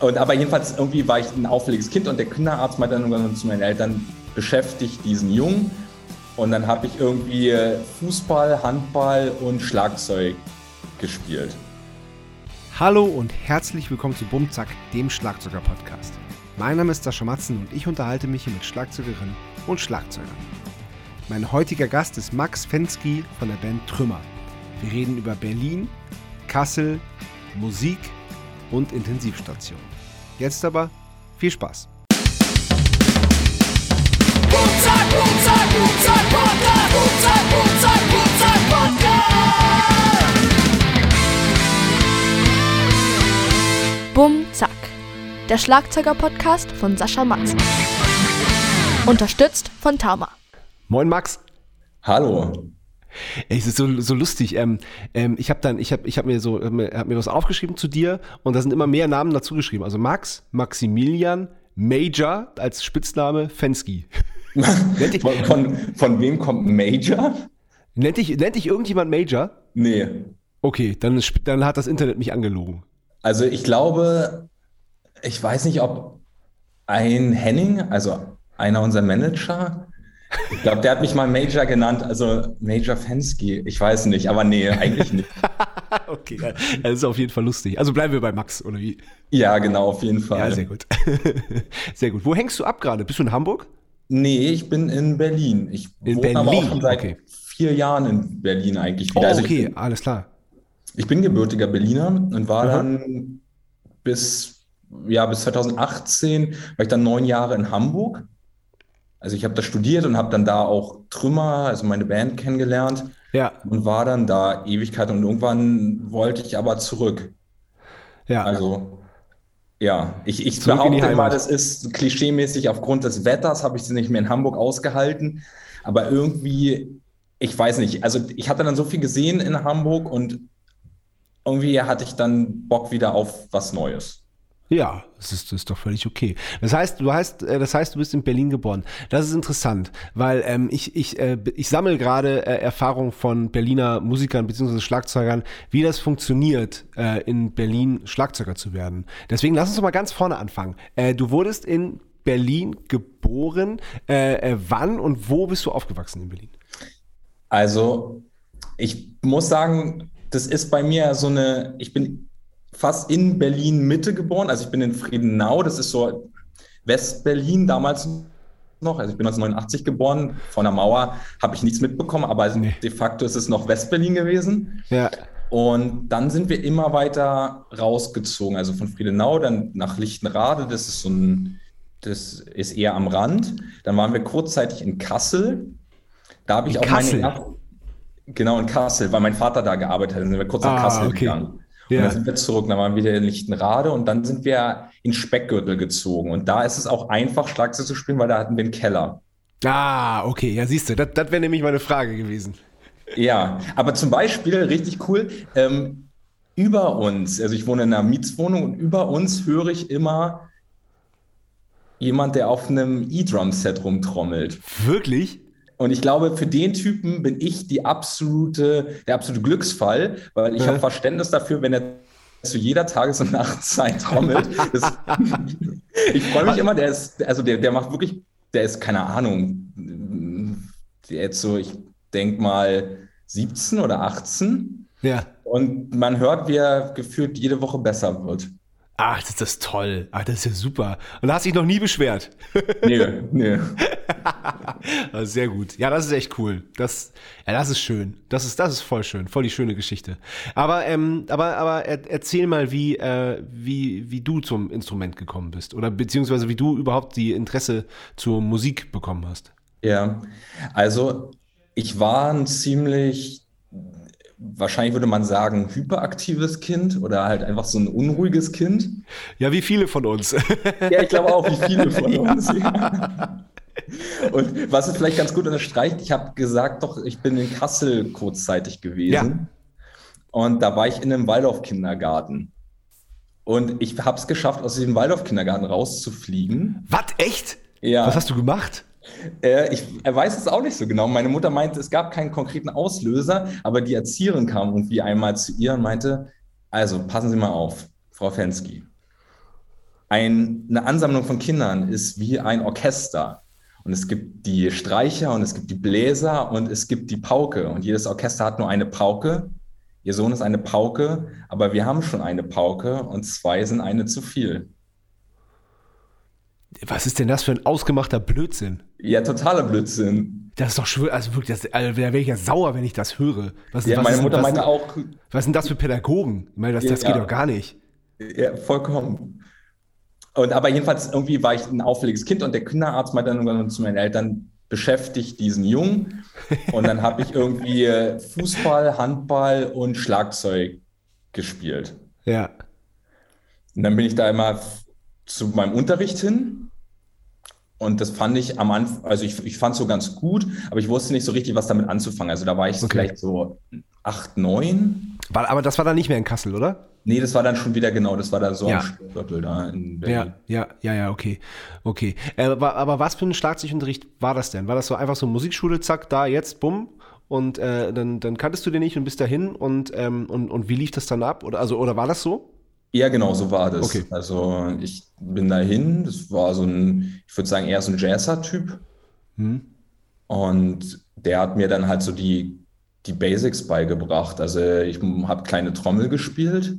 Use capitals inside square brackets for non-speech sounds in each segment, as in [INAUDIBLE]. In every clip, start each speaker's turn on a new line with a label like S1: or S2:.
S1: Und aber jedenfalls irgendwie war ich ein auffälliges Kind und der Kinderarzt meinte dann zu meinen Eltern, beschäftigt diesen Jungen. Und dann habe ich irgendwie Fußball, Handball und Schlagzeug gespielt.
S2: Hallo und herzlich willkommen zu Bumzack, dem Schlagzeuger-Podcast. Mein Name ist Sascha Matzen und ich unterhalte mich hier mit Schlagzeugerinnen und Schlagzeugern. Mein heutiger Gast ist Max Fensky von der Band Trümmer. Wir reden über Berlin, Kassel, Musik und Intensivstation. Jetzt aber viel Spaß.
S3: Bum Zack. Der Schlagzeuger-Podcast von Sascha Matzen. Unterstützt von Tama.
S2: Moin Max.
S1: Hallo.
S2: Ey, es ist so, so lustig. Ähm, ähm, ich habe dann, ich habe, ich habe mir so, hab mir, hab mir was aufgeschrieben zu dir und da sind immer mehr Namen dazu geschrieben. Also Max, Maximilian, Major als Spitzname, Fensky. [LAUGHS]
S1: Von, von, wem kommt Major?
S2: Nennt dich, nennt dich irgendjemand Major?
S1: Nee.
S2: Okay, dann, dann hat das Internet mich angelogen.
S1: Also ich glaube, ich weiß nicht, ob ein Henning, also einer unserer Manager, ich glaube, der hat mich mal Major genannt, also Major Fensky. Ich weiß nicht, aber nee, eigentlich nicht. [LAUGHS]
S2: okay, das ist auf jeden Fall lustig. Also bleiben wir bei Max, oder wie?
S1: Ja, genau, auf jeden Fall.
S2: Ja, sehr gut. [LAUGHS] sehr gut. Wo hängst du ab gerade? Bist du in Hamburg?
S1: Nee, ich bin in Berlin. Ich
S2: in
S1: wohne
S2: Berlin?
S1: aber auch schon seit
S2: okay.
S1: vier Jahren in Berlin eigentlich wieder.
S2: Oh,
S1: Also
S2: okay,
S1: bin-
S2: alles klar.
S1: Ich bin gebürtiger Berliner und war
S2: Aha.
S1: dann bis, ja, bis 2018, war ich dann neun Jahre in Hamburg. Also ich habe da studiert und habe dann da auch Trümmer, also meine Band kennengelernt
S2: Ja,
S1: und war dann da Ewigkeit und irgendwann wollte ich aber zurück.
S2: ja.
S1: Also ja, ich, ich
S2: Zurück
S1: behaupte
S2: Heimat.
S1: das ist klischeemäßig aufgrund des Wetters habe ich es nicht mehr in Hamburg ausgehalten. Aber irgendwie, ich weiß nicht, also ich hatte dann so viel gesehen in Hamburg und irgendwie hatte ich dann Bock wieder auf was Neues.
S2: Ja, das ist, das ist doch völlig okay. Das heißt, du heißt, äh, das heißt, du bist in Berlin geboren. Das ist interessant, weil ähm, ich, ich, äh, ich sammle gerade äh, Erfahrung von Berliner Musikern bzw. Schlagzeugern, wie das funktioniert, äh, in Berlin Schlagzeuger zu werden. Deswegen lass uns mal ganz vorne anfangen. Äh, du wurdest in Berlin geboren. Äh, äh, wann und wo bist du aufgewachsen in Berlin?
S1: Also ich muss sagen, das ist bei mir so eine, ich bin fast in Berlin Mitte geboren, also ich bin in Friedenau, das ist so West-Berlin damals noch, also ich bin 1989 geboren, von der Mauer habe ich nichts mitbekommen, aber
S2: Nee.
S1: de facto ist es noch West-Berlin gewesen.
S2: Ja,
S1: Und dann sind wir immer weiter rausgezogen, also von Friedenau dann nach Lichtenrade, das ist so ein, das ist eher am Rand. Dann waren wir kurzzeitig in Kassel. Da habe ich
S2: In
S1: auch
S2: Kassel?
S1: meine Genau, in Kassel, weil mein Vater da gearbeitet hat. Dann sind wir kurz nach
S2: Ah,
S1: Kassel
S2: okay.
S1: gegangen. Und
S2: Ja.
S1: dann sind wir zurück, dann waren wir wieder in Lichtenrade und dann sind wir in Speckgürtel gezogen. Und da ist es auch einfach, Schlagzeug zu spielen, weil da hatten wir einen Keller.
S2: Ah, okay, ja, siehst du, das, das wäre nämlich meine Frage gewesen.
S1: Ja, aber zum Beispiel, richtig cool, ähm, über uns, also ich wohne in einer Mietswohnung und über uns höre ich immer jemand, der auf einem E-Drum-Set rumtrommelt.
S2: Wirklich?
S1: Und ich glaube, für den Typen bin ich die absolute, der absolute Glücksfall, weil ich
S2: Ja.
S1: habe Verständnis dafür, wenn er zu jeder Tages- und Nachtzeit trommelt. Das, ich freue mich immer, der ist, also der, der macht wirklich, der ist, keine Ahnung, der jetzt so, ich denke mal 17 oder 18.
S2: Ja.
S1: Und man hört, wie er gefühlt jede Woche besser wird.
S2: Ach, das ist das toll. Ach, das ist ja super. Und da hast dich noch nie beschwert. [LAUGHS]
S1: Nee, nee. [LAUGHS]
S2: Ah, Sehr gut. Ja, das ist echt cool. Das, ja, das ist schön. Das ist, das ist voll schön. Voll die schöne Geschichte. Aber, ähm, aber, aber er, erzähl mal, wie, äh, wie, wie du zum Instrument gekommen bist. Oder beziehungsweise wie du überhaupt die Interesse zur Musik bekommen hast.
S1: Ja, also ich war ein ziemlich, wahrscheinlich würde man sagen, hyperaktives Kind oder halt einfach so ein unruhiges Kind.
S2: Ja, wie viele von uns. [LAUGHS]
S1: Ja, ich glaube auch, wie viele von [LAUGHS] uns. Ja. Und was es vielleicht ganz gut unterstreicht, ich habe gesagt, doch, ich bin in Kassel kurzzeitig gewesen. Und da war ich in einem Waldorf-Kindergarten. Und ich habe es geschafft, aus diesem Waldorf-Kindergarten rauszufliegen.
S2: Was? Echt?
S1: Ja.
S2: Was hast du gemacht?
S1: Äh, ich weiß es auch nicht so genau. Meine Mutter meinte, es gab keinen konkreten Auslöser, aber die Erzieherin kam irgendwie einmal zu ihr und meinte, also passen Sie mal auf, Frau Fensky. ein, eine Ansammlung von Kindern ist wie ein Orchester. Und es gibt die Streicher und es gibt die Bläser und es gibt die Pauke. Und jedes Orchester hat nur eine Pauke. Ihr Sohn ist eine Pauke, aber wir haben schon eine Pauke und zwei sind eine zu viel.
S2: Was ist denn das für ein ausgemachter Blödsinn?
S1: Ja, totaler Blödsinn.
S2: Das ist doch schwör, also wirklich, das, also, da wäre ich ja sauer, wenn ich das höre. Was,
S1: Ja,
S2: was
S1: meine
S2: ist-
S1: Mutter
S2: was,
S1: meinte auch,
S2: Was sind das für Pädagogen? Ich meine, das, das
S1: Ja.
S2: geht doch gar nicht.
S1: Ja, vollkommen. Und aber jedenfalls irgendwie war ich ein auffälliges Kind und der Kinderarzt meinte dann irgendwann zu meinen Eltern, beschäftigt diesen Jungen. Und dann habe ich irgendwie äh, Fußball, Handball und Schlagzeug gespielt.
S2: Ja.
S1: Und dann bin ich da immer zu meinem Unterricht hin. Und das fand ich am Anfang, also ich, ich fand es so ganz gut, aber ich wusste nicht so richtig, was damit anzufangen. Also da war ich
S2: Okay.
S1: vielleicht so acht, neun.
S2: War, aber das war dann nicht mehr in Kassel, oder?
S1: Nee, das war dann schon wieder genau, das war dann so
S2: Ja.
S1: am Stadtviertel da in Berlin.
S2: Ja, ja, ja, ja, okay. Okay. Äh, aber, aber was für ein Schlagzeugunterricht war das denn? War das so einfach so Musikschule, zack, da, jetzt, bumm? Und äh, dann, dann kanntest du den nicht und bist dahin und, ähm, und, und wie lief das dann ab? Oder, also, oder war das so?
S1: Ja, genau, so war das.
S2: Okay.
S1: Also ich bin dahin, das war so ein, ich würde sagen, eher so ein Jazzer-Typ.
S2: Hm?
S1: Und der hat mir dann halt so die, die Basics beigebracht. Also ich habe kleine Trommel gespielt.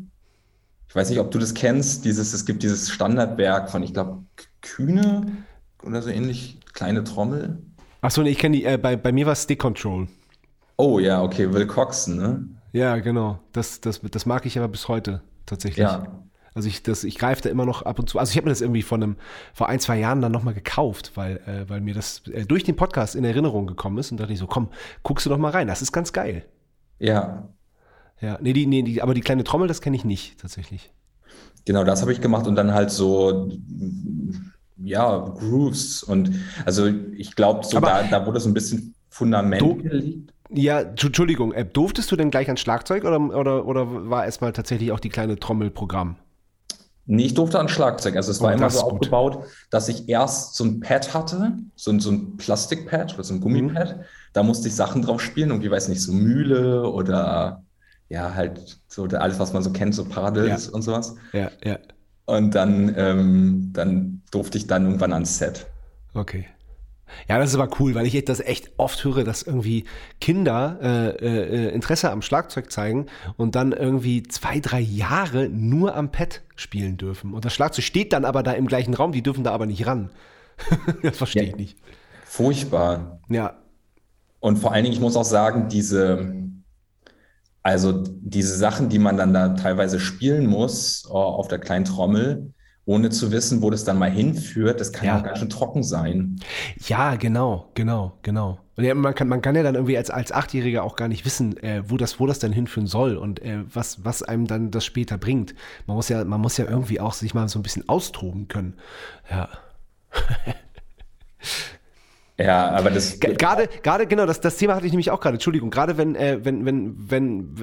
S1: Ich weiß nicht, ob du das kennst, dieses, es gibt dieses Standardwerk von, ich glaube, Kühne oder so ähnlich, kleine Trommel.
S2: Achso, nee, ich kenne die, äh, bei, bei mir war es Stick Control.
S1: Oh ja, okay, Will Coxon, ne?
S2: Ja, genau. Das, das, das mag ich aber bis heute tatsächlich.
S1: Ja.
S2: Also ich, das, ich greife da immer noch ab und zu. Also ich habe mir das irgendwie vor einem, vor ein, zwei Jahren dann nochmal gekauft, weil, äh, weil mir das äh, durch den Podcast in Erinnerung gekommen ist und dachte ich so, komm, guckst du doch mal rein, das ist ganz geil.
S1: Ja,
S2: Ja, nee, die, nee, die, aber die kleine Trommel, das kenne ich nicht, tatsächlich.
S1: Genau, das habe ich gemacht und dann halt so, ja, Grooves und also ich glaube, so
S2: Aber-
S1: da, da wurde so ein bisschen Fundament gelegt.
S2: Ja, Tschu- Entschuldigung, äh, durftest du denn gleich ans Schlagzeug oder, oder, oder war erstmal tatsächlich auch die kleine Trommel Programm?
S1: Nee, ich durfte an Schlagzeug. Also es war
S2: Oh,
S1: immer so aufgebaut, dass ich erst so ein Pad hatte, so ein, so ein Plastikpad oder so ein Gummipad.
S2: Mhm.
S1: Da musste ich Sachen drauf spielen, irgendwie, weiß nicht, so Mühle oder ja, halt so alles, was man so kennt, so Paddles
S2: Ja.
S1: und sowas.
S2: Ja, ja,
S1: Und dann, ähm, dann durfte ich dann irgendwann ans Set.
S2: okay. Ja, das ist aber cool, weil ich das echt oft höre, dass irgendwie Kinder äh, äh, Interesse am Schlagzeug zeigen und dann irgendwie zwei, drei Jahre nur am Pad spielen dürfen. Und das Schlagzeug steht dann aber da im gleichen Raum, die dürfen da aber nicht ran. [LAUGHS] das verstehe
S1: Ja.
S2: ich nicht.
S1: Furchtbar.
S2: Ja,
S1: Und vor allen Dingen, ich muss auch sagen, diese, also diese Sachen, die man dann da teilweise spielen muss oh, auf der kleinen Trommel, ohne zu wissen, wo das dann mal hinführt, das kann
S2: Ja.
S1: auch ganz schön trocken sein.
S2: Ja, genau, genau, genau. Und man, kann, man kann ja dann irgendwie als, als Achtjähriger auch gar nicht wissen, äh, wo, das, wo das dann hinführen soll und äh, was, was einem dann das später bringt. Man muss ja, man muss ja irgendwie auch sich mal so ein bisschen austoben können. Ja. [LAUGHS]
S1: Ja, aber das,
S2: Gerade, gerade, genau, das, das Thema hatte ich nämlich auch gerade, Entschuldigung, gerade wenn, äh, wenn, wenn, wenn,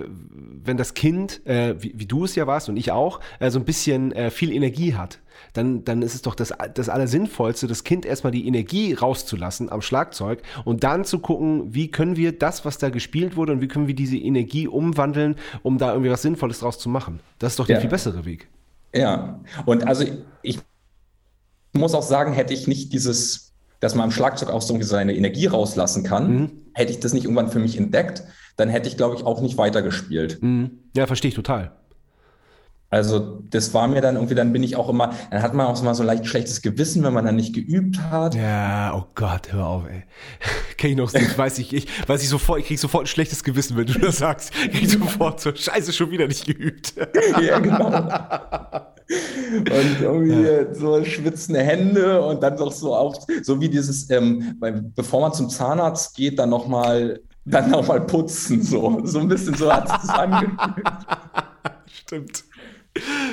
S2: wenn das Kind, äh, wie, wie du es ja warst und ich auch, äh, so ein bisschen äh, viel Energie hat, dann, dann ist es doch das, das Allersinnvollste, das Kind erstmal die Energie rauszulassen am Schlagzeug und dann zu gucken, wie können wir das, was da gespielt wurde und wie können wir diese Energie umwandeln, um da irgendwie was Sinnvolles draus zu machen. Das ist doch der
S1: Ja.
S2: viel bessere Weg.
S1: ja. Und also ich muss auch sagen, hätte ich nicht dieses, dass man am Schlagzeug auch so seine Energie rauslassen kann,
S2: Mhm.
S1: hätte ich das nicht irgendwann für mich entdeckt, dann hätte ich, glaube ich, auch nicht weitergespielt.
S2: Mhm. Ja, verstehe ich total.
S1: Also das war mir dann irgendwie, dann bin ich auch immer, dann hat man auch mal so leicht schlechtes Gewissen, wenn man dann nicht geübt hat.
S2: Ja, oh Gott, hör auf, ey. [LAUGHS] Kenn ich noch nicht, [LAUGHS] weiß ich, ich, weiß ich sofort, ich krieg sofort ein schlechtes Gewissen, wenn du das sagst. Ich krieg sofort so, scheiße, schon wieder nicht geübt. [LAUGHS]
S1: Ja, genau. Und irgendwie so schwitzende Hände und dann doch so auf, so wie dieses, ähm, weil, bevor man zum Zahnarzt geht, dann nochmal dann noch mal putzen, so. So ein bisschen so hat es angefühlt.
S2: Stimmt.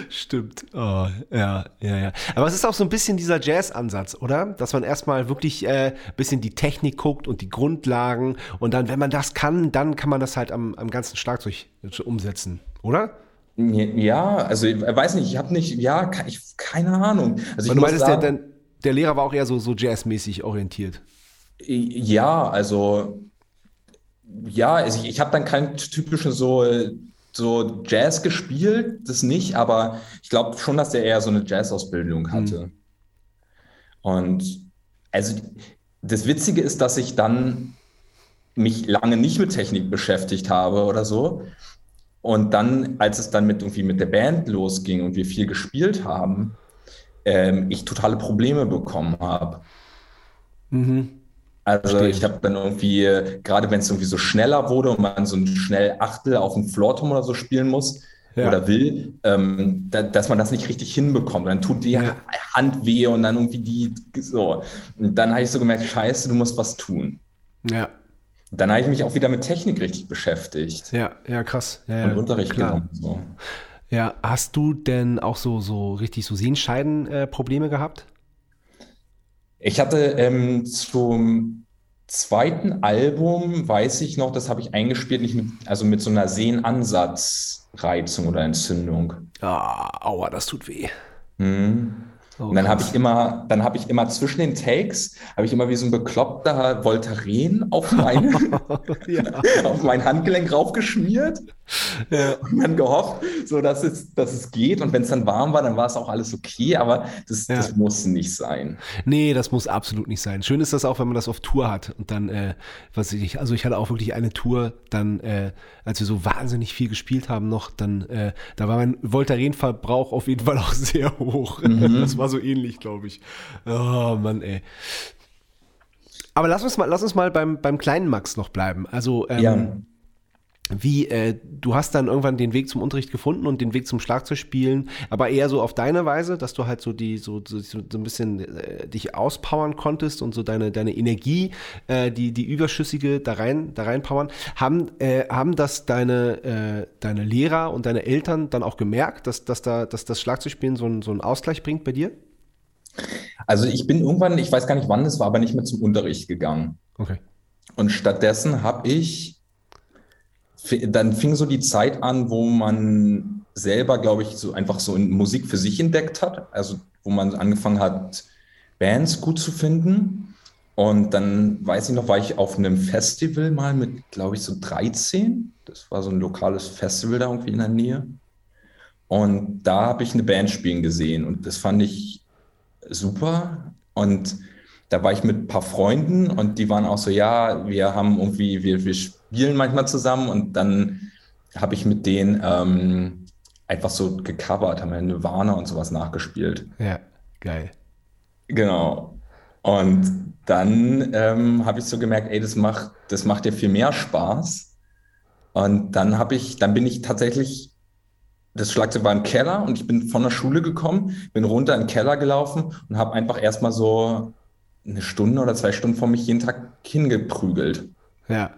S2: Stimmt. Oh, ja, ja, ja. Aber es ist auch so ein bisschen dieser Jazz-Ansatz, oder? Dass man erstmal wirklich äh, ein bisschen die Technik guckt und die Grundlagen und dann, wenn man das kann, dann kann man das halt am, am ganzen Schlagzeug umsetzen, oder?
S1: Ja, also ich weiß nicht, ich habe nicht, ja, ich, keine Ahnung. Also ich
S2: du der,
S1: sagen,
S2: der, der Lehrer war auch eher so, so jazzmäßig orientiert.
S1: Ja, also ja, also ich, ich habe dann keinen typischen so so Jazz gespielt, das nicht, aber ich glaube schon, dass er eher so eine Jazz-Ausbildung hatte. Und also das Witzige ist, dass ich dann mich lange nicht mit Technik beschäftigt habe oder so. Und dann, als es dann mit irgendwie mit der Band losging und wir viel gespielt haben, ähm, ich totale Probleme bekommen habe. Also
S2: Verstehe.
S1: ich habe dann irgendwie, gerade wenn es irgendwie so schneller wurde und man so ein schnell Achtel auf dem Floortom oder so spielen muss
S2: Ja.
S1: oder will, ähm, da, dass man das nicht richtig hinbekommt. Dann tut die
S2: Ja.
S1: Hand weh und dann irgendwie die so. Und dann habe ich so gemerkt, scheiße, du musst was tun.
S2: Ja,
S1: Dann habe ich mich auch wieder mit Technik richtig beschäftigt
S2: ja, ja, krass. Ja,
S1: und
S2: ja,
S1: Unterricht
S2: klar.
S1: genommen. So.
S2: Ja, hast du denn auch so, so richtig so Sehenscheiden-Probleme äh, gehabt?
S1: Ich hatte ähm, zum zweiten Album, weiß ich noch, das habe ich eingespielt, nicht mit, also mit so einer Sehnenansatzreizung oder Entzündung.
S2: Ah, aua, das tut weh.
S1: Mhm.
S2: Oh,
S1: Und dann habe ich immer, dann habe ich immer zwischen den Takes, habe ich immer wie so ein bekloppter Voltaren auf, meine, [LAUGHS]
S2: ja. [LAUGHS]
S1: auf mein Handgelenk raufgeschmiert und dann gehofft, so dass es, dass es geht. Und wenn es dann warm war, dann war es auch alles okay, aber das,
S2: Ja.
S1: das musste nicht sein.
S2: Nee, das muss absolut nicht sein. Schön ist das auch, wenn man das auf Tour hat. Und dann, äh, was ich, also ich hatte auch wirklich eine Tour, dann, äh, als wir so wahnsinnig viel gespielt haben noch, dann, äh, da war mein Voltaren-Verbrauch auf jeden Fall auch [LAUGHS] sehr hoch. Das war so ähnlich, glaube ich. Oh Mann, ey. Aber lass uns mal, lass uns mal beim, beim kleinen Max noch bleiben. Also, ähm,
S1: Ja.
S2: Wie, äh, du hast dann irgendwann den Weg zum Unterricht gefunden und den Weg zum Schlagzeugspielen, aber eher so auf deine Weise, dass du halt so die, so, so, so ein bisschen äh, dich auspowern konntest und so deine, deine Energie, äh, die, die überschüssige da rein, da reinpowern. Haben, äh, haben das deine, äh, deine Lehrer und deine Eltern dann auch gemerkt, dass, dass da, dass das Schlagzeugspielen so, einen- so einen Ausgleich bringt bei dir?
S1: Also ich bin irgendwann, ich weiß gar nicht wann es war, aber nicht mehr zum Unterricht gegangen.
S2: Okay.
S1: Und stattdessen habe ich, dann fing so die Zeit an, wo man selber, glaube ich, so einfach so Musik für sich entdeckt hat. Also wo man angefangen hat, Bands gut zu finden. Und dann weiß ich noch, war ich auf einem Festival mal mit, glaube ich, so 13. Das war so ein lokales Festival da irgendwie in der Nähe. Und da habe ich eine Band spielen gesehen und das fand ich super. Und da war ich mit ein paar Freunden und die waren auch so, ja, wir haben irgendwie, wir, wir spielen manchmal zusammen und dann habe ich mit denen ähm, einfach so gecovert, haben wir Nirvana und sowas nachgespielt.
S2: Ja, geil.
S1: Genau. Und dann ähm, habe ich so gemerkt, ey, das macht, das macht dir viel mehr Spaß. Und dann habe ich, dann bin ich tatsächlich, das Schlagzeug war im Keller und ich bin von der Schule gekommen, bin runter in den Keller gelaufen und habe einfach erstmal so eine Stunde oder zwei Stunden vor mich jeden Tag hingeprügelt.
S2: Ja.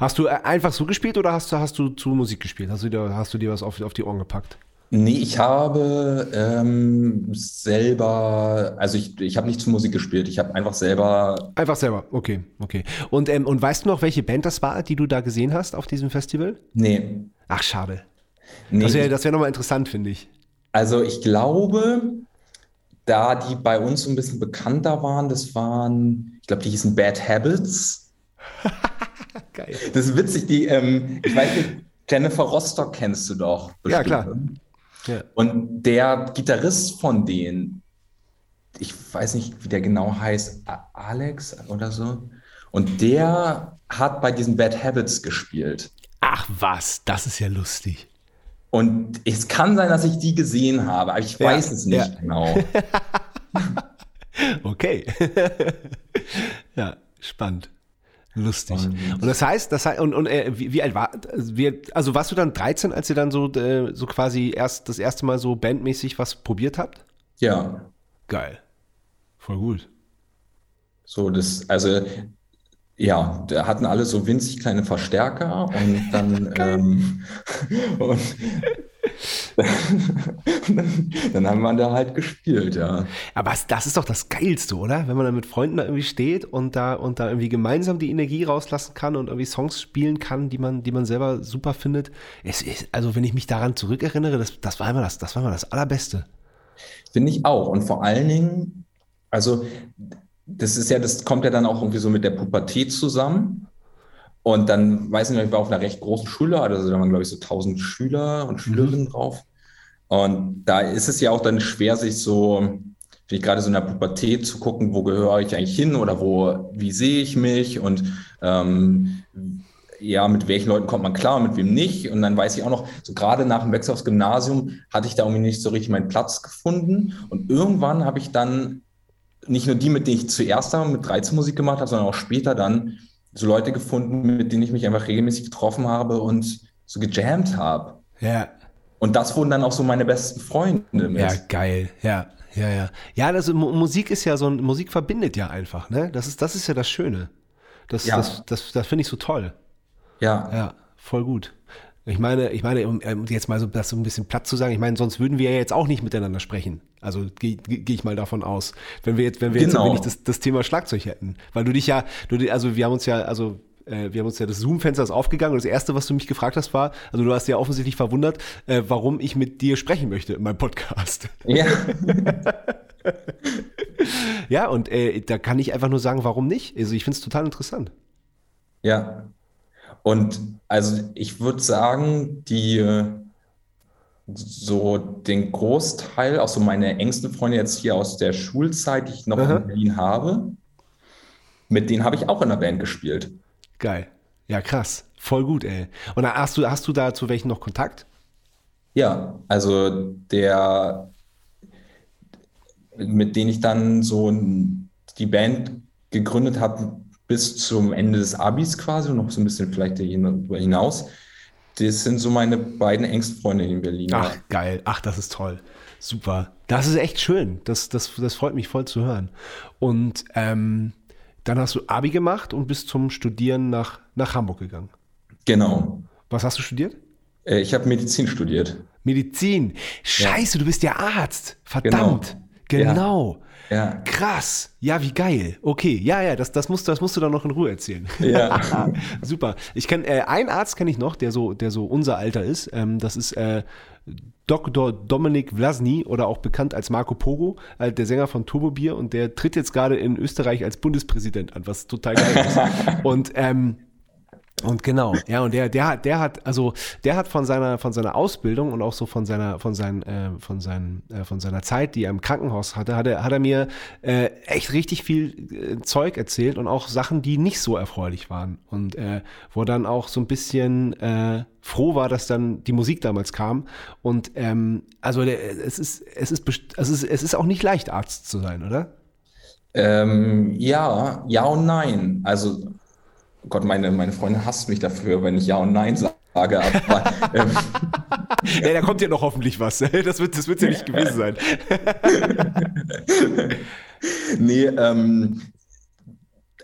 S2: Hast du äh, einfach so gespielt oder hast du, hast du zu Musik gespielt? Hast du dir, hast du dir was auf, auf die Ohren gepackt?
S1: Nee, ich habe ähm, selber, also ich, ich habe nicht zu Musik gespielt, ich habe einfach selber
S2: Einfach selber, okay, okay. Und, ähm, und weißt du noch, welche Band das war, die du da gesehen hast auf diesem Festival?
S1: Nee.
S2: Ach, schade.
S1: Nee,
S2: Das wäre das wär nochmal interessant, finde ich.
S1: also ich glaube, da die bei uns so ein bisschen bekannter waren, das waren, ich glaube, die hießen Bad Habits. [LAUGHS] [LAUGHS]
S2: Geil.
S1: Das ist witzig, die, ähm, ich weiß nicht, Jennifer Rostock kennst du doch.
S2: Ja,
S1: bestimmt,
S2: klar.
S1: ne?
S2: Ja.
S1: Und der Gitarrist von denen, ich weiß nicht, wie der genau heißt, Alex oder so. Und der hat bei diesen Bad Habits gespielt.
S2: Ach was, das ist ja lustig.
S1: Und es kann sein, dass ich die gesehen habe, aber ich
S2: Ja,
S1: weiß es nicht
S2: ja.
S1: genau. [LAUGHS]
S2: Okay. [LAUGHS] ja, spannend. Lustig.
S1: Und-
S2: Und das heißt, das heißt, und, und äh, wie, wie alt war, also, wie, also warst du dann 13, als ihr dann so, äh, so quasi erst das erste Mal so bandmäßig was probiert habt?
S1: Ja,
S2: Geil. Voll gut.
S1: so das, also ja, da hatten alle so winzig kleine Verstärker und dann, [LAUGHS] ähm, [LAUGHS] und dann, [LAUGHS] dann haben wir da halt gespielt, ja.
S2: Aber das ist doch das Geilste, oder? Wenn man dann mit Freunden da irgendwie steht und da, und da irgendwie gemeinsam die Energie rauslassen kann und irgendwie Songs spielen kann, die man, die man selber super findet. Es ist, also wenn ich mich daran zurückerinnere, das, das war immer das, das war immer das Allerbeste.
S1: Finde ich auch. Und vor allen Dingen, also das ist ja, das kommt ja dann auch irgendwie so mit der Pubertät zusammen. Und dann, weiß ich nicht, ich war auf einer recht großen Schule, also da waren, glaube ich, so 1000 Schüler und Schülerinnen drauf. Und da ist es ja auch dann schwer, sich so, finde ich gerade so in der Pubertät zu gucken, wo gehöre ich eigentlich hin oder wo, wie sehe ich mich und ähm, ja, mit welchen Leuten kommt man klar und mit wem nicht. Und dann weiß ich auch noch, so gerade nach dem Wechsel aufs Gymnasium hatte ich da irgendwie nicht so richtig meinen Platz gefunden. Und irgendwann habe ich dann nicht nur die, mit denen ich zuerst da mit 13 Musik gemacht habe, sondern auch später dann so Leute gefunden, mit denen ich mich einfach regelmäßig getroffen habe und so gejammt habe.
S2: Ja.
S1: Und das wurden dann auch so meine besten Freunde mit.
S2: Ja, geil. Ja, ja, ja. Ja, also Musik ist ja so ein, Musik verbindet ja einfach, ne? Das ist, das ist ja das Schöne. Das, ja. das, das, das finde ich so toll.
S1: Ja.
S2: Ja, voll gut. Ich meine, ich meine, um, jetzt mal so, das so ein bisschen platt zu sagen, ich meine, sonst würden wir ja jetzt auch nicht miteinander sprechen. Also gehe geh ich mal davon aus, wenn wir jetzt, wenn wir genau. jetzt wenig das, das Thema Schlagzeug hätten. Weil du dich ja, du, also wir haben uns ja, also äh, wir haben uns ja das Zoom-Fenster ist aufgegangen und das erste, was du mich gefragt hast, war, also du hast ja offensichtlich verwundert, äh, warum ich mit dir sprechen möchte in meinem Podcast.
S1: Ja. [LAUGHS]
S2: ja, und äh, da kann ich einfach nur sagen, warum nicht? Also ich finde es total interessant.
S1: Ja, und also ich würde sagen, die so den Großteil, auch so meine engsten Freunde jetzt hier aus der Schulzeit, die ich noch Aha. in Berlin habe, mit denen habe ich auch in der Band gespielt.
S2: Geil. Ja, krass. Voll gut, ey. Und hast du, hast du da zu welchen noch Kontakt?
S1: Ja, also der, mit denen ich dann so die Band gegründet habe, bis zum Ende des Abis quasi und noch so ein bisschen vielleicht darüber hinaus. Das sind so meine beiden Engstfreunde in Berlin.
S2: Ach, geil. Ach, das ist toll. Super. Das ist echt schön. Das, das, das freut mich voll zu hören. Und ähm, dann hast du Abi gemacht und bist zum Studieren nach, nach Hamburg gegangen.
S1: Genau.
S2: Was hast du studiert?
S1: Äh, ich habe Medizin studiert.
S2: Medizin. Scheiße, ja. du bist ja Arzt. Verdammt. Genau. genau.
S1: Ja. Ja.
S2: Krass. Ja, wie geil. Okay, ja, ja, das, das, musst, das musst du dann noch in Ruhe erzählen.
S1: Ja. [LAUGHS]
S2: Super. Ich kenne äh, einen Arzt kenne ich noch, der so, der so unser Alter ist. Ähm, das ist äh, Dr. Dominik Vlasny oder auch bekannt als Marco Poro, äh, der Sänger von Turbo Bier und der tritt jetzt gerade in Österreich als Bundespräsident an, was total geil ist. [LAUGHS] und ähm, und genau, ja, und der, der hat, der hat, also der hat von seiner, von seiner Ausbildung und auch so von seiner, von seinen, äh, von seinen, äh, von seiner Zeit, die er im Krankenhaus hatte, hat er, hat er mir äh, echt richtig viel äh, Zeug erzählt und auch Sachen, die nicht so erfreulich waren. Und äh, wo er dann auch so ein bisschen äh, froh war, dass dann die Musik damals kam. Und ähm, also der, es ist, es ist, es ist, es ist auch nicht leicht, Arzt zu sein, oder?
S1: Ähm, ja, ja und nein. Also Gott, meine, meine Freundin hasst mich dafür, wenn ich Ja und Nein sage. Aber, [LAUGHS]
S2: ähm, ja, da kommt ja noch hoffentlich was. [LAUGHS] Das wird das ja nicht gewesen sein. [LAUGHS]
S1: nee, ähm,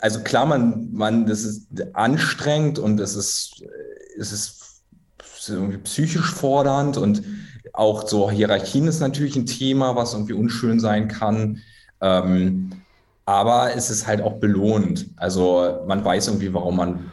S1: also klar, man, man, das ist anstrengend und es ist, es ist irgendwie psychisch fordernd und auch so Hierarchien ist natürlich ein Thema, was irgendwie unschön sein kann. Ähm, aber es ist halt auch belohnt. Also man weiß irgendwie, warum man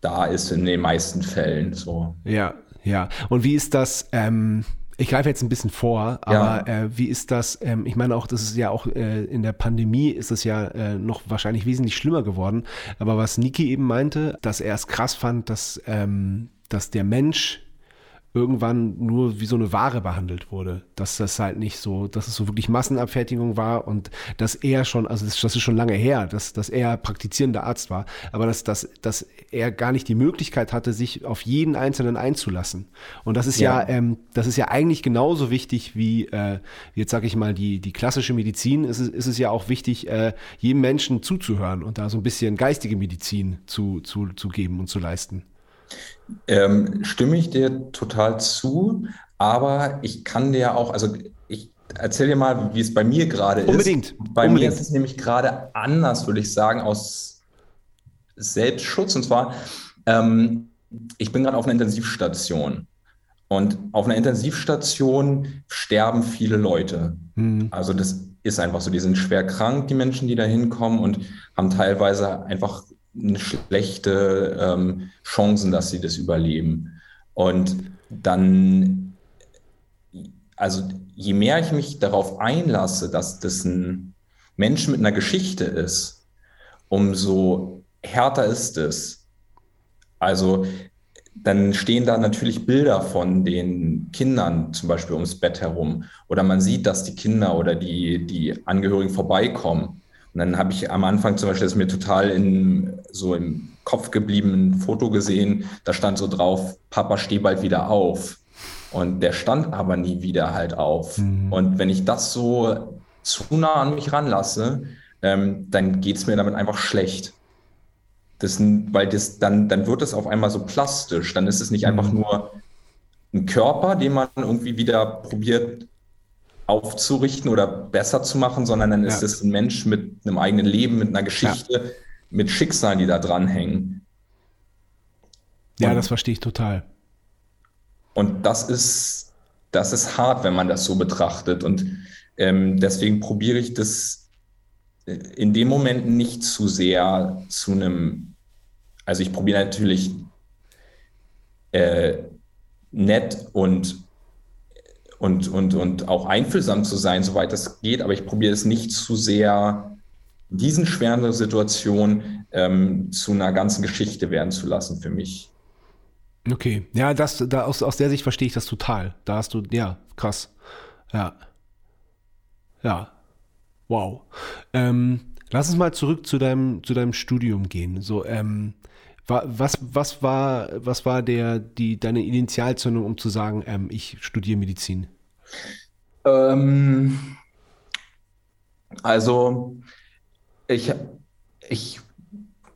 S1: da ist in den meisten Fällen. So.
S2: Ja, ja. Und wie ist das? Ähm ich greife jetzt ein bisschen vor, aber ja. äh, wie ist das? Ähm, ich meine auch, das ist ja auch äh, in der Pandemie ist es ja äh, noch wahrscheinlich wesentlich schlimmer geworden. Aber was Niki eben meinte, dass er es krass fand, dass, ähm, dass der Mensch irgendwann nur wie so eine Ware behandelt wurde. Dass das halt nicht so, dass es so wirklich Massenabfertigung war und dass er schon, also das, das ist schon lange her, dass, dass er praktizierender Arzt war, aber dass, dass, dass er gar nicht die Möglichkeit hatte, sich auf jeden Einzelnen einzulassen. Und das ist ja, ja ähm, das ist ja eigentlich genauso wichtig wie, äh, jetzt sage ich mal, die, die klassische Medizin. Ist es, ist es ja auch wichtig, äh, jedem Menschen zuzuhören und da so ein bisschen geistige Medizin zu, zu, zu geben und zu leisten.
S1: Ähm, stimme ich dir total zu, aber ich kann dir auch, also ich erzähle dir mal, wie es bei mir gerade ist.
S2: Unbedingt.
S1: Bei
S2: Unbedingt.
S1: mir ist es nämlich gerade anders, würde ich sagen, aus Selbstschutz. Und zwar, ähm, ich bin gerade auf einer Intensivstation. Und auf einer Intensivstation sterben viele Leute. Mhm. Also das ist einfach so, die sind schwer krank, die Menschen, die da hinkommen und haben teilweise einfach schlechte ähm, Chancen, dass sie das überleben. Und dann, also je mehr ich mich darauf einlasse, dass das ein Mensch mit einer Geschichte ist, umso härter ist es. Also dann stehen da natürlich Bilder von den Kindern zum Beispiel ums Bett herum. Oder man sieht, dass die Kinder oder die, die Angehörigen vorbeikommen. Und dann habe ich am Anfang zum Beispiel, das mir total in, so im Kopf geblieben, ein Foto gesehen, da stand so drauf, Papa, steh bald wieder auf. Und der stand aber nie wieder halt auf. Mhm. Und wenn ich das so zu nah an mich ranlasse, ähm, dann geht es mir damit einfach schlecht. Das, weil das, dann, dann wird es auf einmal so plastisch. Dann ist es nicht einfach mhm. nur ein Körper, den man irgendwie wieder probiert aufzurichten oder besser zu machen, sondern dann ist es ein Mensch mit einem eigenen Leben, mit einer Geschichte, ja. Mit Schicksalen, die da dranhängen.
S2: Ja, und, das verstehe ich total.
S1: Und das ist, das ist hart, wenn man das so betrachtet. Und ähm, deswegen probiere ich das äh, in dem Moment nicht zu sehr zu einem, also ich probiere natürlich äh, nett und, und, und, und auch einfühlsam zu sein, soweit es geht, aber ich probiere es nicht zu sehr diesen schweren Situationen ähm, zu einer ganzen Geschichte werden zu lassen für mich.
S2: Okay, ja, das, da aus, aus der Sicht verstehe ich das total. Da hast du, ja, krass. Ja. Ja. Wow. Ähm, lass uns mal zurück zu deinem, zu deinem Studium gehen. So, ähm, was, was war, was war der, die, deine Initialzündung, um zu sagen, ähm, ich studiere Medizin?
S1: Ähm, also, ich, ich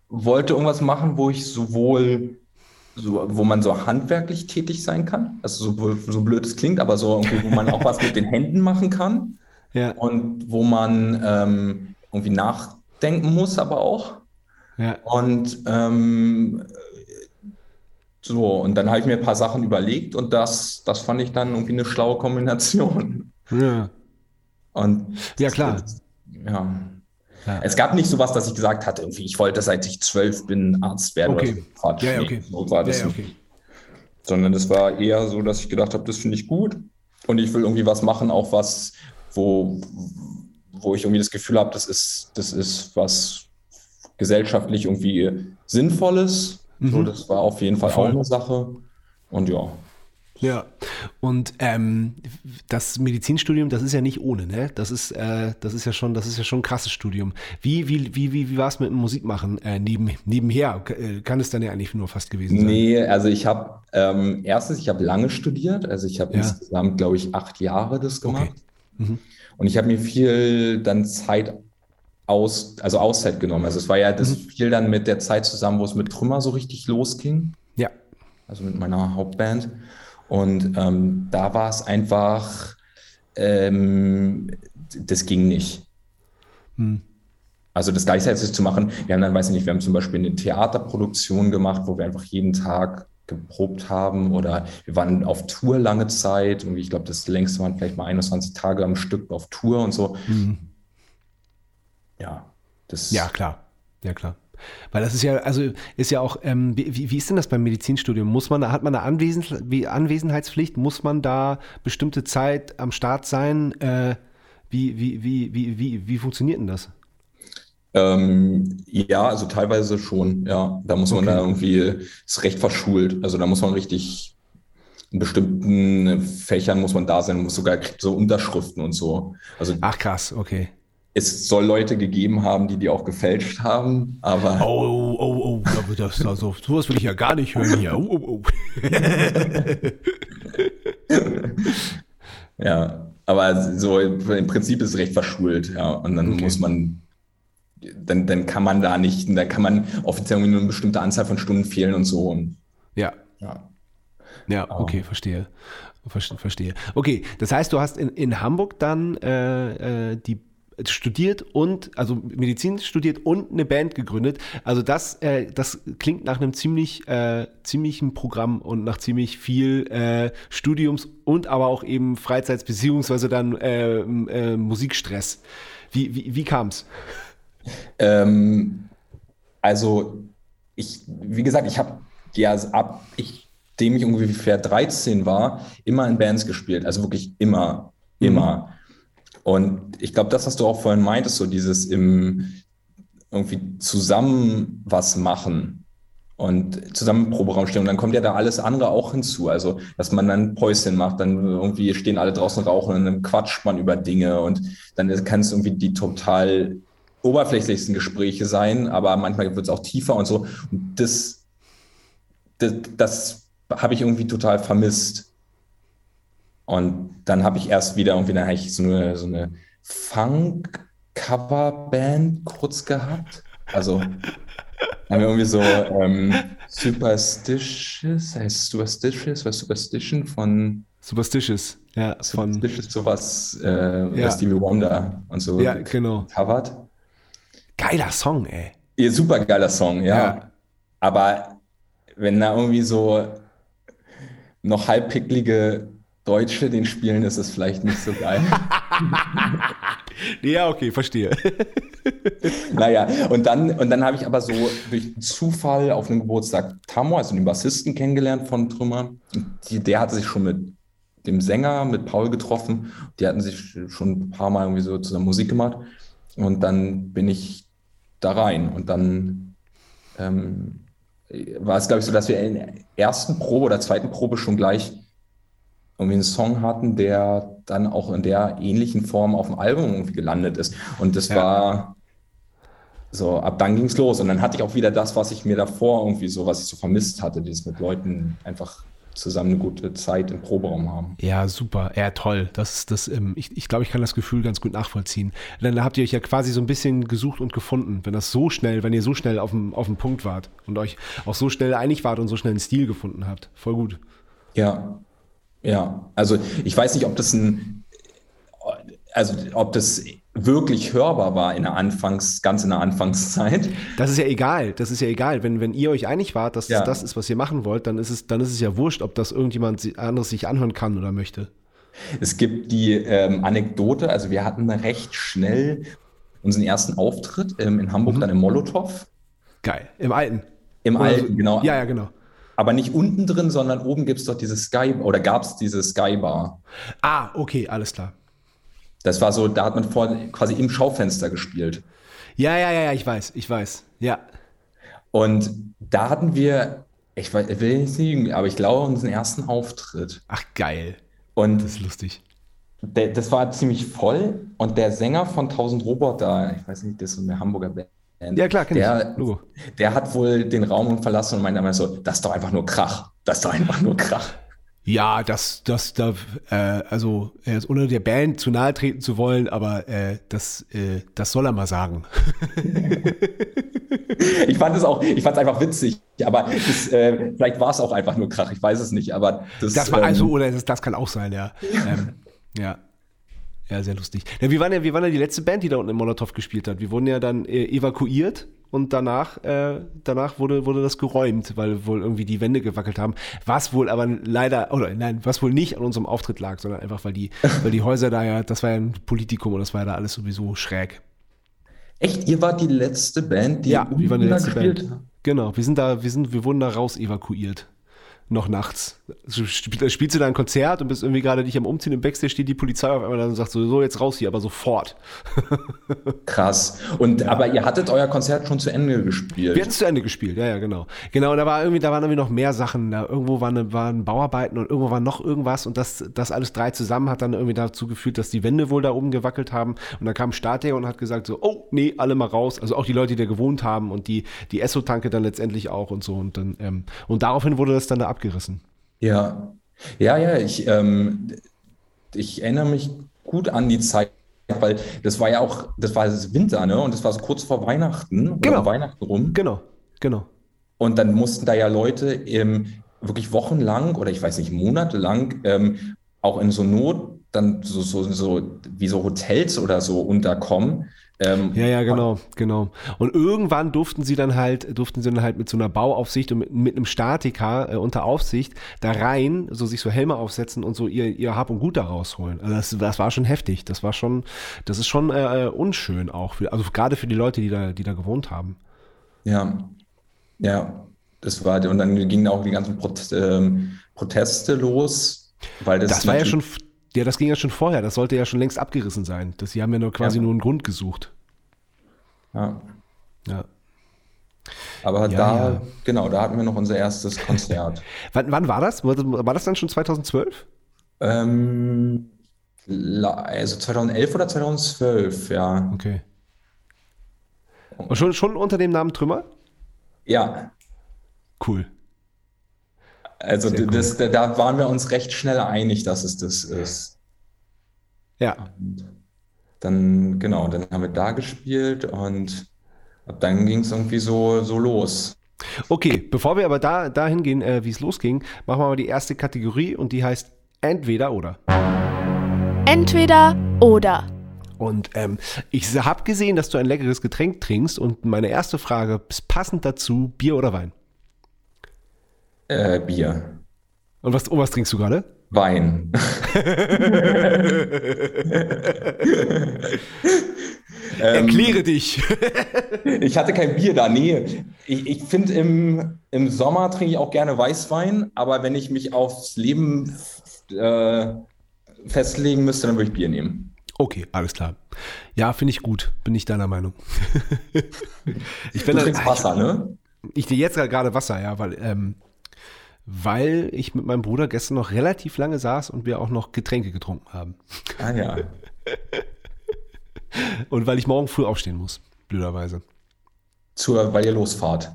S1: wollte irgendwas machen, wo ich sowohl so, wo man so handwerklich tätig sein kann. Also so, so blöd es klingt, aber so irgendwie, wo man auch was mit den Händen machen kann. [LAUGHS] Ja. Und wo man ähm, irgendwie nachdenken muss, aber auch. Ja. Und ähm, so, und dann habe ich mir ein paar Sachen überlegt und das, das fand ich dann irgendwie eine schlaue Kombination.
S2: Ja.
S1: Und
S2: ja, klar.
S1: ja. Ja. Es gab nicht so was, dass ich gesagt hatte, irgendwie, ich wollte, seit ich zwölf bin, Arzt werden.
S2: Okay.
S1: Oder so. Ja, okay. So war das ja, okay. Sondern es war eher so, dass ich gedacht habe, das finde ich gut und ich will irgendwie was machen, auch was, wo, wo ich irgendwie das Gefühl habe, das ist, das ist was gesellschaftlich irgendwie Sinnvolles. Mhm. So, das war auf jeden Fall Voll. auch eine Sache. Und ja,
S2: ja, und ähm, das Medizinstudium, das ist ja nicht ohne, ne? Das ist, äh, das ist ja schon, das ist ja schon ein krasses Studium. Wie, wie, wie, wie, wie war es mit dem Musikmachen äh, neben, nebenher? Äh, kann es dann ja eigentlich nur fast gewesen sein?
S1: Nee, also ich habe ähm, erstens, ich habe lange studiert, also ich habe ja. insgesamt, glaube ich, acht Jahre das gemacht. Okay. Mhm. Und ich habe mir viel dann Zeit aus, also Auszeit genommen. Also es war ja das mhm. viel dann mit der Zeit zusammen, wo es mit Trümmer so richtig losging.
S2: Ja.
S1: Also mit meiner Hauptband. Und ähm, da war es einfach, ähm, das ging nicht. Hm. Also das gleichzeitig zu machen. Wir haben dann, weiß ich nicht, wir haben zum Beispiel eine Theaterproduktion gemacht, wo wir einfach jeden Tag geprobt haben oder wir waren auf Tour lange Zeit. Und ich glaube, das längste waren vielleicht mal 21 Tage am Stück auf Tour und so. Hm. Ja,
S2: das. Ja, klar. Ja, klar. Weil das ist ja, also ist ja auch, ähm, wie, wie ist denn das beim Medizinstudium? Muss man, hat man eine Anwesen, Anwesenheitspflicht? Muss man da bestimmte Zeit am Start sein? Äh, wie, wie, wie, wie, wie, wie funktioniert denn das?
S1: Ähm, ja, also teilweise schon, ja. Da muss man okay. da irgendwie, ist recht verschult. Also da muss man richtig in bestimmten Fächern muss man da sein, muss sogar so Unterschriften und so.
S2: Also, Ach krass, okay
S1: es soll Leute gegeben haben, die die auch gefälscht haben, aber.
S2: Oh, oh, oh, oh das, also, sowas will ich ja gar nicht hören hier. Oh, oh, oh. [LAUGHS]
S1: ja, aber so im Prinzip ist es recht verschult, ja. Und dann okay. muss man, dann, dann kann man da nicht, da kann man offiziell nur eine bestimmte Anzahl von Stunden fehlen und so. Und,
S2: ja. Ja. Ja, okay, verstehe. Verstehe. Okay, das heißt, du hast in, in Hamburg dann äh, äh die studiert und, also Medizin studiert und eine Band gegründet. Also das, äh, das klingt nach einem ziemlich, äh, ziemlichen Programm und nach ziemlich viel äh, Studiums und aber auch eben Freizeits- beziehungsweise dann äh, äh, Musikstress. Wie, wie, wie kam es?
S1: Ähm, also ich, wie gesagt, ich habe ja ab ich, dem ich ungefähr 13 war, immer in Bands gespielt. Also wirklich immer, immer. Mhm. Und ich glaube, das, was du auch vorhin meintest, so dieses im irgendwie zusammen was machen und zusammen Proberaum stehen. Und dann kommt ja da alles andere auch hinzu. Also, dass man dann Päuschen macht, dann irgendwie stehen alle draußen rauchen und dann quatscht man über Dinge und dann kann es irgendwie die total oberflächlichsten Gespräche sein, aber manchmal wird es auch tiefer und so. Und das, das, das habe ich irgendwie total vermisst. Und dann habe ich erst wieder irgendwie, dann habe ich so eine, so eine Funk-Cover-Band kurz gehabt. Also haben wir irgendwie so ähm, Superstitious, heißt Superstitious, was Superstition von
S2: Superstitious, ja, von
S1: Superstitious, sowas, äh,
S2: Ja.
S1: Stevie Wonder und so
S2: Ja, genau.
S1: covered.
S2: geiler Song, ey.
S1: Ja, super geiler Song, ja.
S2: Ja.
S1: Aber wenn da irgendwie so noch halbpicklige Deutsche den spielen, ist es vielleicht nicht so geil. [LAUGHS]
S2: Ja, okay, verstehe. [LAUGHS]
S1: naja, und dann, und dann habe ich aber so durch Zufall auf einem Geburtstag Tammo, also den Bassisten, kennengelernt von Trümmer. Die, der hatte sich schon mit dem Sänger, mit Paul getroffen. Die hatten sich schon ein paar Mal irgendwie so zusammen Musik gemacht. Und dann bin ich da rein. Und dann ähm, war es, glaube ich, so, dass wir in der ersten Probe oder zweiten Probe schon gleich irgendwie einen Song hatten, der dann auch in der ähnlichen Form auf dem Album irgendwie gelandet ist. Und das
S2: Ja.
S1: war so, ab dann ging's los. Und dann hatte ich auch wieder das, was ich mir davor irgendwie so, was ich so vermisst hatte, dieses mit Leuten einfach zusammen eine gute Zeit im Proberaum haben.
S2: Ja, super. Ja, toll. Das, das, ähm, ich, ich glaube, ich kann das Gefühl ganz gut nachvollziehen. Dann habt ihr euch ja quasi so ein bisschen gesucht und gefunden, wenn das so schnell, wenn ihr so schnell auf dem, auf dem Punkt wart und euch auch so schnell einig wart und so schnell einen Stil gefunden habt. Voll gut.
S1: Ja, ja. Also ich weiß nicht, ob das ein, also ob das wirklich hörbar war in der Anfangs, ganz in der Anfangszeit.
S2: Das ist ja egal. Das ist ja egal. Wenn, wenn ihr euch einig wart, dass
S1: Ja.
S2: das ist, was ihr machen wollt, dann ist es, dann ist es ja wurscht, ob das irgendjemand anderes sich anhören kann oder möchte.
S1: Es gibt die ähm, Anekdote, also wir hatten recht schnell unseren ersten Auftritt ähm, in Hamburg, dann im Molotow.
S2: Geil. Im Alten.
S1: Im Alten, genau.
S2: Ja, ja, genau.
S1: Aber nicht unten drin, sondern oben gibt es doch diese Sky, oder gab es diese Skybar.
S2: Ah, okay, alles klar.
S1: Das war so, da hat man vor quasi im Schaufenster gespielt.
S2: Ja, ja, ja, ja, ich weiß, ich weiß. Ja.
S1: Und da hatten wir, ich, weiß, ich will nicht lügen, aber ich glaube, unseren ersten Auftritt.
S2: Ach, geil.
S1: Und
S2: Das ist lustig.
S1: der, das war ziemlich voll. Und der Sänger von 1000 Roboter, ich weiß nicht, das ist so eine Hamburger Band.
S2: Ja, klar, kenn ich.
S1: der,
S2: Logo.
S1: der hat wohl den Raum verlassen und meinte einmal so, das ist doch einfach nur Krach. Das ist doch einfach nur Krach.
S2: Ja, das, das, da, äh, also, jetzt ohne der Band zu nahe treten zu wollen, aber äh, das, äh, das soll er mal sagen. [LAUGHS]
S1: Ich fand es auch, ich fand es einfach witzig. Aber das, äh, vielleicht war es auch einfach nur Krach, ich weiß es nicht. Aber das,
S2: Das war
S1: ähm,
S2: also, oder das, das kann auch sein, ja. Ähm, ja. Ja, sehr lustig. Ja, wir, waren ja, wir waren ja die letzte Band, die da unten im Molotow gespielt hat. Wir wurden ja dann äh, evakuiert und danach, äh, danach wurde, wurde das geräumt, weil wohl irgendwie die Wände gewackelt haben. Was wohl aber leider, oder nein, was wohl nicht an unserem Auftritt lag, sondern einfach, weil die, [LAUGHS] weil die Häuser da ja, das war ja ein Politikum und das war ja da alles sowieso schräg.
S1: Echt, ihr wart die letzte Band, die
S2: Ja, wir waren die letzte
S1: gespielt
S2: Band.
S1: hat?
S2: Genau, wir sind da, wir sind, wir wurden da raus evakuiert. Noch nachts. Also spiel- Spielst du da ein Konzert und bist irgendwie gerade dich am Umziehen im Backstage, steht die Polizei auf einmal da und sagt so, so jetzt raus hier, aber sofort. [LAUGHS]
S1: Krass. Und aber ihr hattet euer Konzert schon zu Ende gespielt.
S2: Wir hatten es zu Ende gespielt, ja, ja, genau. Genau, und da war irgendwie, da waren irgendwie noch mehr Sachen. Da irgendwo waren, waren Bauarbeiten und irgendwo war noch irgendwas und das, das alles drei zusammen hat dann irgendwie dazu geführt, dass die Wände wohl da oben gewackelt haben. Und dann kam Statiker und hat gesagt so, oh, nee, alle mal raus. Also auch die Leute, die da gewohnt haben und die, die Esso-Tanke dann letztendlich auch und so. Und dann, ähm, und daraufhin wurde das dann da abgerissen.
S1: Ja, ja, ja, ich, ähm, ich erinnere mich gut an die Zeit, weil das war ja auch, das war das Winter, ne? Und das war so kurz vor Weihnachten
S2: Genau.
S1: Weihnachten rum.
S2: Genau, genau.
S1: Und dann mussten da ja Leute ähm, wirklich wochenlang oder ich weiß nicht, monatelang ähm, auch in so Not dann so, so, so wie so Hotels oder so unterkommen. Ähm,
S2: Ja, ja, genau, genau. Und irgendwann durften sie dann halt, durften sie dann halt mit so einer Bauaufsicht und mit, mit einem Statiker äh, unter Aufsicht da rein, so sich so Helme aufsetzen und so ihr, ihr Hab und Gut da rausholen. Also das, das war schon heftig. Das war schon, das ist schon äh, äh, unschön auch, für, also gerade für die Leute, die da, die da gewohnt haben.
S1: Ja, ja, das war, und dann gingen auch die ganzen Prot ähm, Proteste los, weil das,
S2: Das war ja schon, ja, das ging ja schon vorher. Das sollte ja schon längst abgerissen sein. Das, sie haben ja nur quasi
S1: Ja.
S2: nur einen Grund gesucht.
S1: Ja.
S2: Ja.
S1: Aber
S2: Ja,
S1: da,
S2: ja.
S1: genau, da hatten wir noch unser erstes Konzert. [LAUGHS]
S2: Wann, wann war das? War das- dann schon 2012?
S1: ähm, also 2011 oder 2012, ja.
S2: Okay. Und schon, schon unter dem Namen Trümmer?
S1: Ja,
S2: Cool.
S1: Also
S2: Sehr
S1: das, da, da waren wir uns recht schnell einig, dass es das ist.
S2: Ja.
S1: Und dann, genau, dann haben wir da gespielt und ab dann ging es irgendwie so, so los.
S2: Okay, bevor wir aber da dahin gehen, äh, wie es losging, machen wir mal die erste Kategorie und die heißt entweder oder.
S3: Entweder oder.
S2: Und ähm, ich habe gesehen, dass du ein leckeres Getränk trinkst und meine erste Frage ist passend dazu, Bier oder Wein?
S1: Äh, Bier,
S2: Und was, oh, was trinkst du gerade?
S1: Wein. [LAUGHS] Ähm,
S2: Erkläre dich. [LAUGHS]
S1: Ich hatte kein Bier da, nee. Ich, ich finde, im, im Sommer trinke ich auch gerne Weißwein, aber wenn ich mich aufs Leben äh, festlegen müsste, dann würde ich Bier nehmen.
S2: Okay, alles klar. Ja, finde ich gut. Bin ich deiner Meinung. [LAUGHS] ich
S1: Du
S2: bin
S1: trinkst Wasser, ne?
S2: Ich trinke jetzt gerade Wasser, ja, weil, ähm, weil ich mit meinem Bruder gestern noch relativ lange saß und wir auch noch Getränke getrunken haben.
S1: Ah ja. [LAUGHS]
S2: Und weil ich morgen früh aufstehen muss, blöderweise.
S1: Zur, weil ihr losfahrt.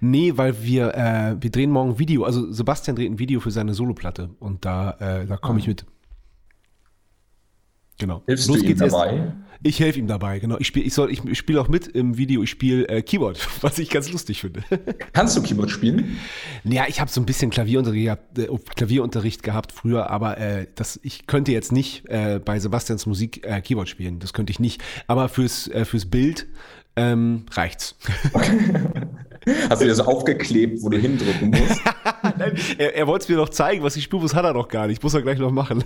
S2: Nee, weil wir, äh, wir drehen morgen ein Video, also Sebastian dreht ein Video für seine Soloplatte und da, äh, da komme ich mit. Genau.
S1: Hilfst
S2: Los
S1: du ihm
S2: geht's erst-
S1: dabei?
S2: Ich helfe ihm dabei, genau. Ich spiele ich soll, ich, ich spiele auch mit im Video, ich spiele äh, Keyboard, [LAUGHS] was ich ganz lustig finde. [LAUGHS]
S1: Kannst du Keyboard spielen?
S2: Ja, ich habe so ein bisschen Klavierunterricht gehabt, äh, Klavierunterricht gehabt früher, aber äh, das, ich könnte jetzt nicht äh, bei Sebastians Musik äh, Keyboard spielen. Das könnte ich nicht. Aber fürs, äh, fürs Bild ähm, reicht's. [LAUGHS]
S1: Hast du dir so aufgeklebt, wo du hindrücken musst?
S2: er er wollte es mir noch zeigen, was ich spiele, das hat er noch gar nicht. Muss er gleich noch machen.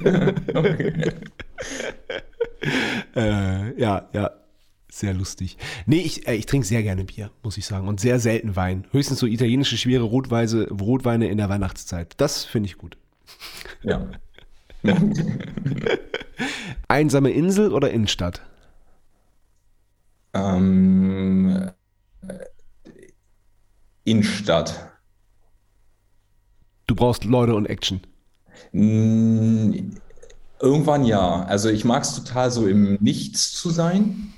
S2: Äh, ja, ja. Sehr lustig. Nee, ich, äh, ich trinke sehr gerne Bier, muss ich sagen. Und sehr selten Wein. Höchstens so italienische schwere Rotweise, Rotweine in der Weihnachtszeit. Das finde ich gut.
S1: Ja. [LAUGHS]
S2: Einsame Insel oder Innenstadt?
S1: Ähm, äh, Innenstadt.
S2: Du brauchst Leute und Action.
S1: Irgendwann ja. Also ich mag es total so im Nichts zu sein.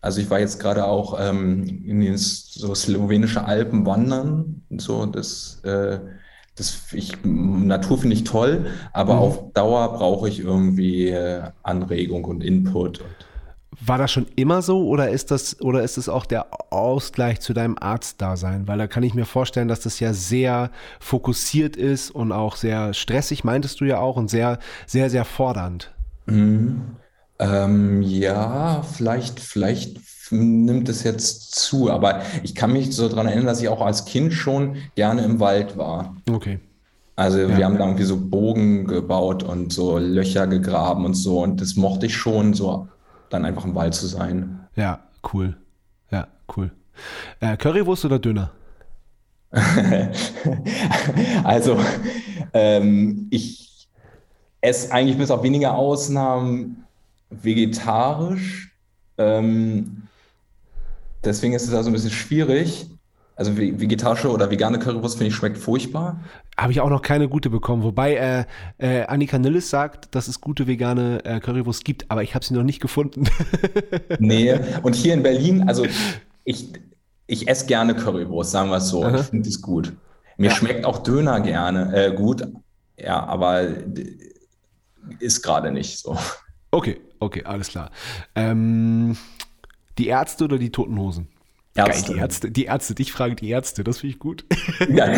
S1: Also ich war jetzt gerade auch ähm, in den so slowenische Alpen wandern. So das, äh, das ich, Natur finde ich toll, aber auf Dauer brauche ich irgendwie äh, Anregung und Input.
S2: War das schon immer so oder ist das oder ist es auch der Ausgleich zu deinem Arztdasein? Weil da kann ich mir vorstellen, dass das ja sehr fokussiert ist und auch sehr stressig, meintest du ja auch, und sehr, sehr, sehr fordernd.
S1: Ähm, ja, vielleicht, vielleicht nimmt es jetzt zu, aber ich kann mich so daran erinnern, dass ich auch als Kind schon gerne im Wald war.
S2: Okay.
S1: Also
S2: Ja.
S1: wir haben da irgendwie so Bogen gebaut und so Löcher gegraben und so und das mochte ich schon, so dann einfach im Wald zu sein.
S2: Ja, cool. Ja, cool. Äh, Currywurst oder Döner? [LAUGHS]
S1: Also ähm, ich esse eigentlich bis auf wenige Ausnahmen vegetarisch. Ähm, deswegen ist es also ein bisschen schwierig. Also ve- vegetarische oder vegane Currywurst finde ich schmeckt furchtbar.
S2: Habe ich auch noch keine gute bekommen. Wobei äh, äh, Annika Nilles sagt, dass es gute vegane äh, Currywurst gibt, aber ich habe sie noch nicht gefunden. [LAUGHS]
S1: Nee, und hier in Berlin, also ich, ich esse gerne Currywurst, sagen wir es so.
S2: Aha.
S1: Ich finde es gut. Mir schmeckt auch Döner gerne, äh, gut, ja, aber ist gerade nicht so.
S2: okay, okay, alles klar. Ähm, die Ärzte oder die Toten Hosen? Geil,
S1: Ärzte.
S2: die Ärzte, die Ärzte, dich fragen die Ärzte, das finde ich gut.
S1: Ja. [LAUGHS]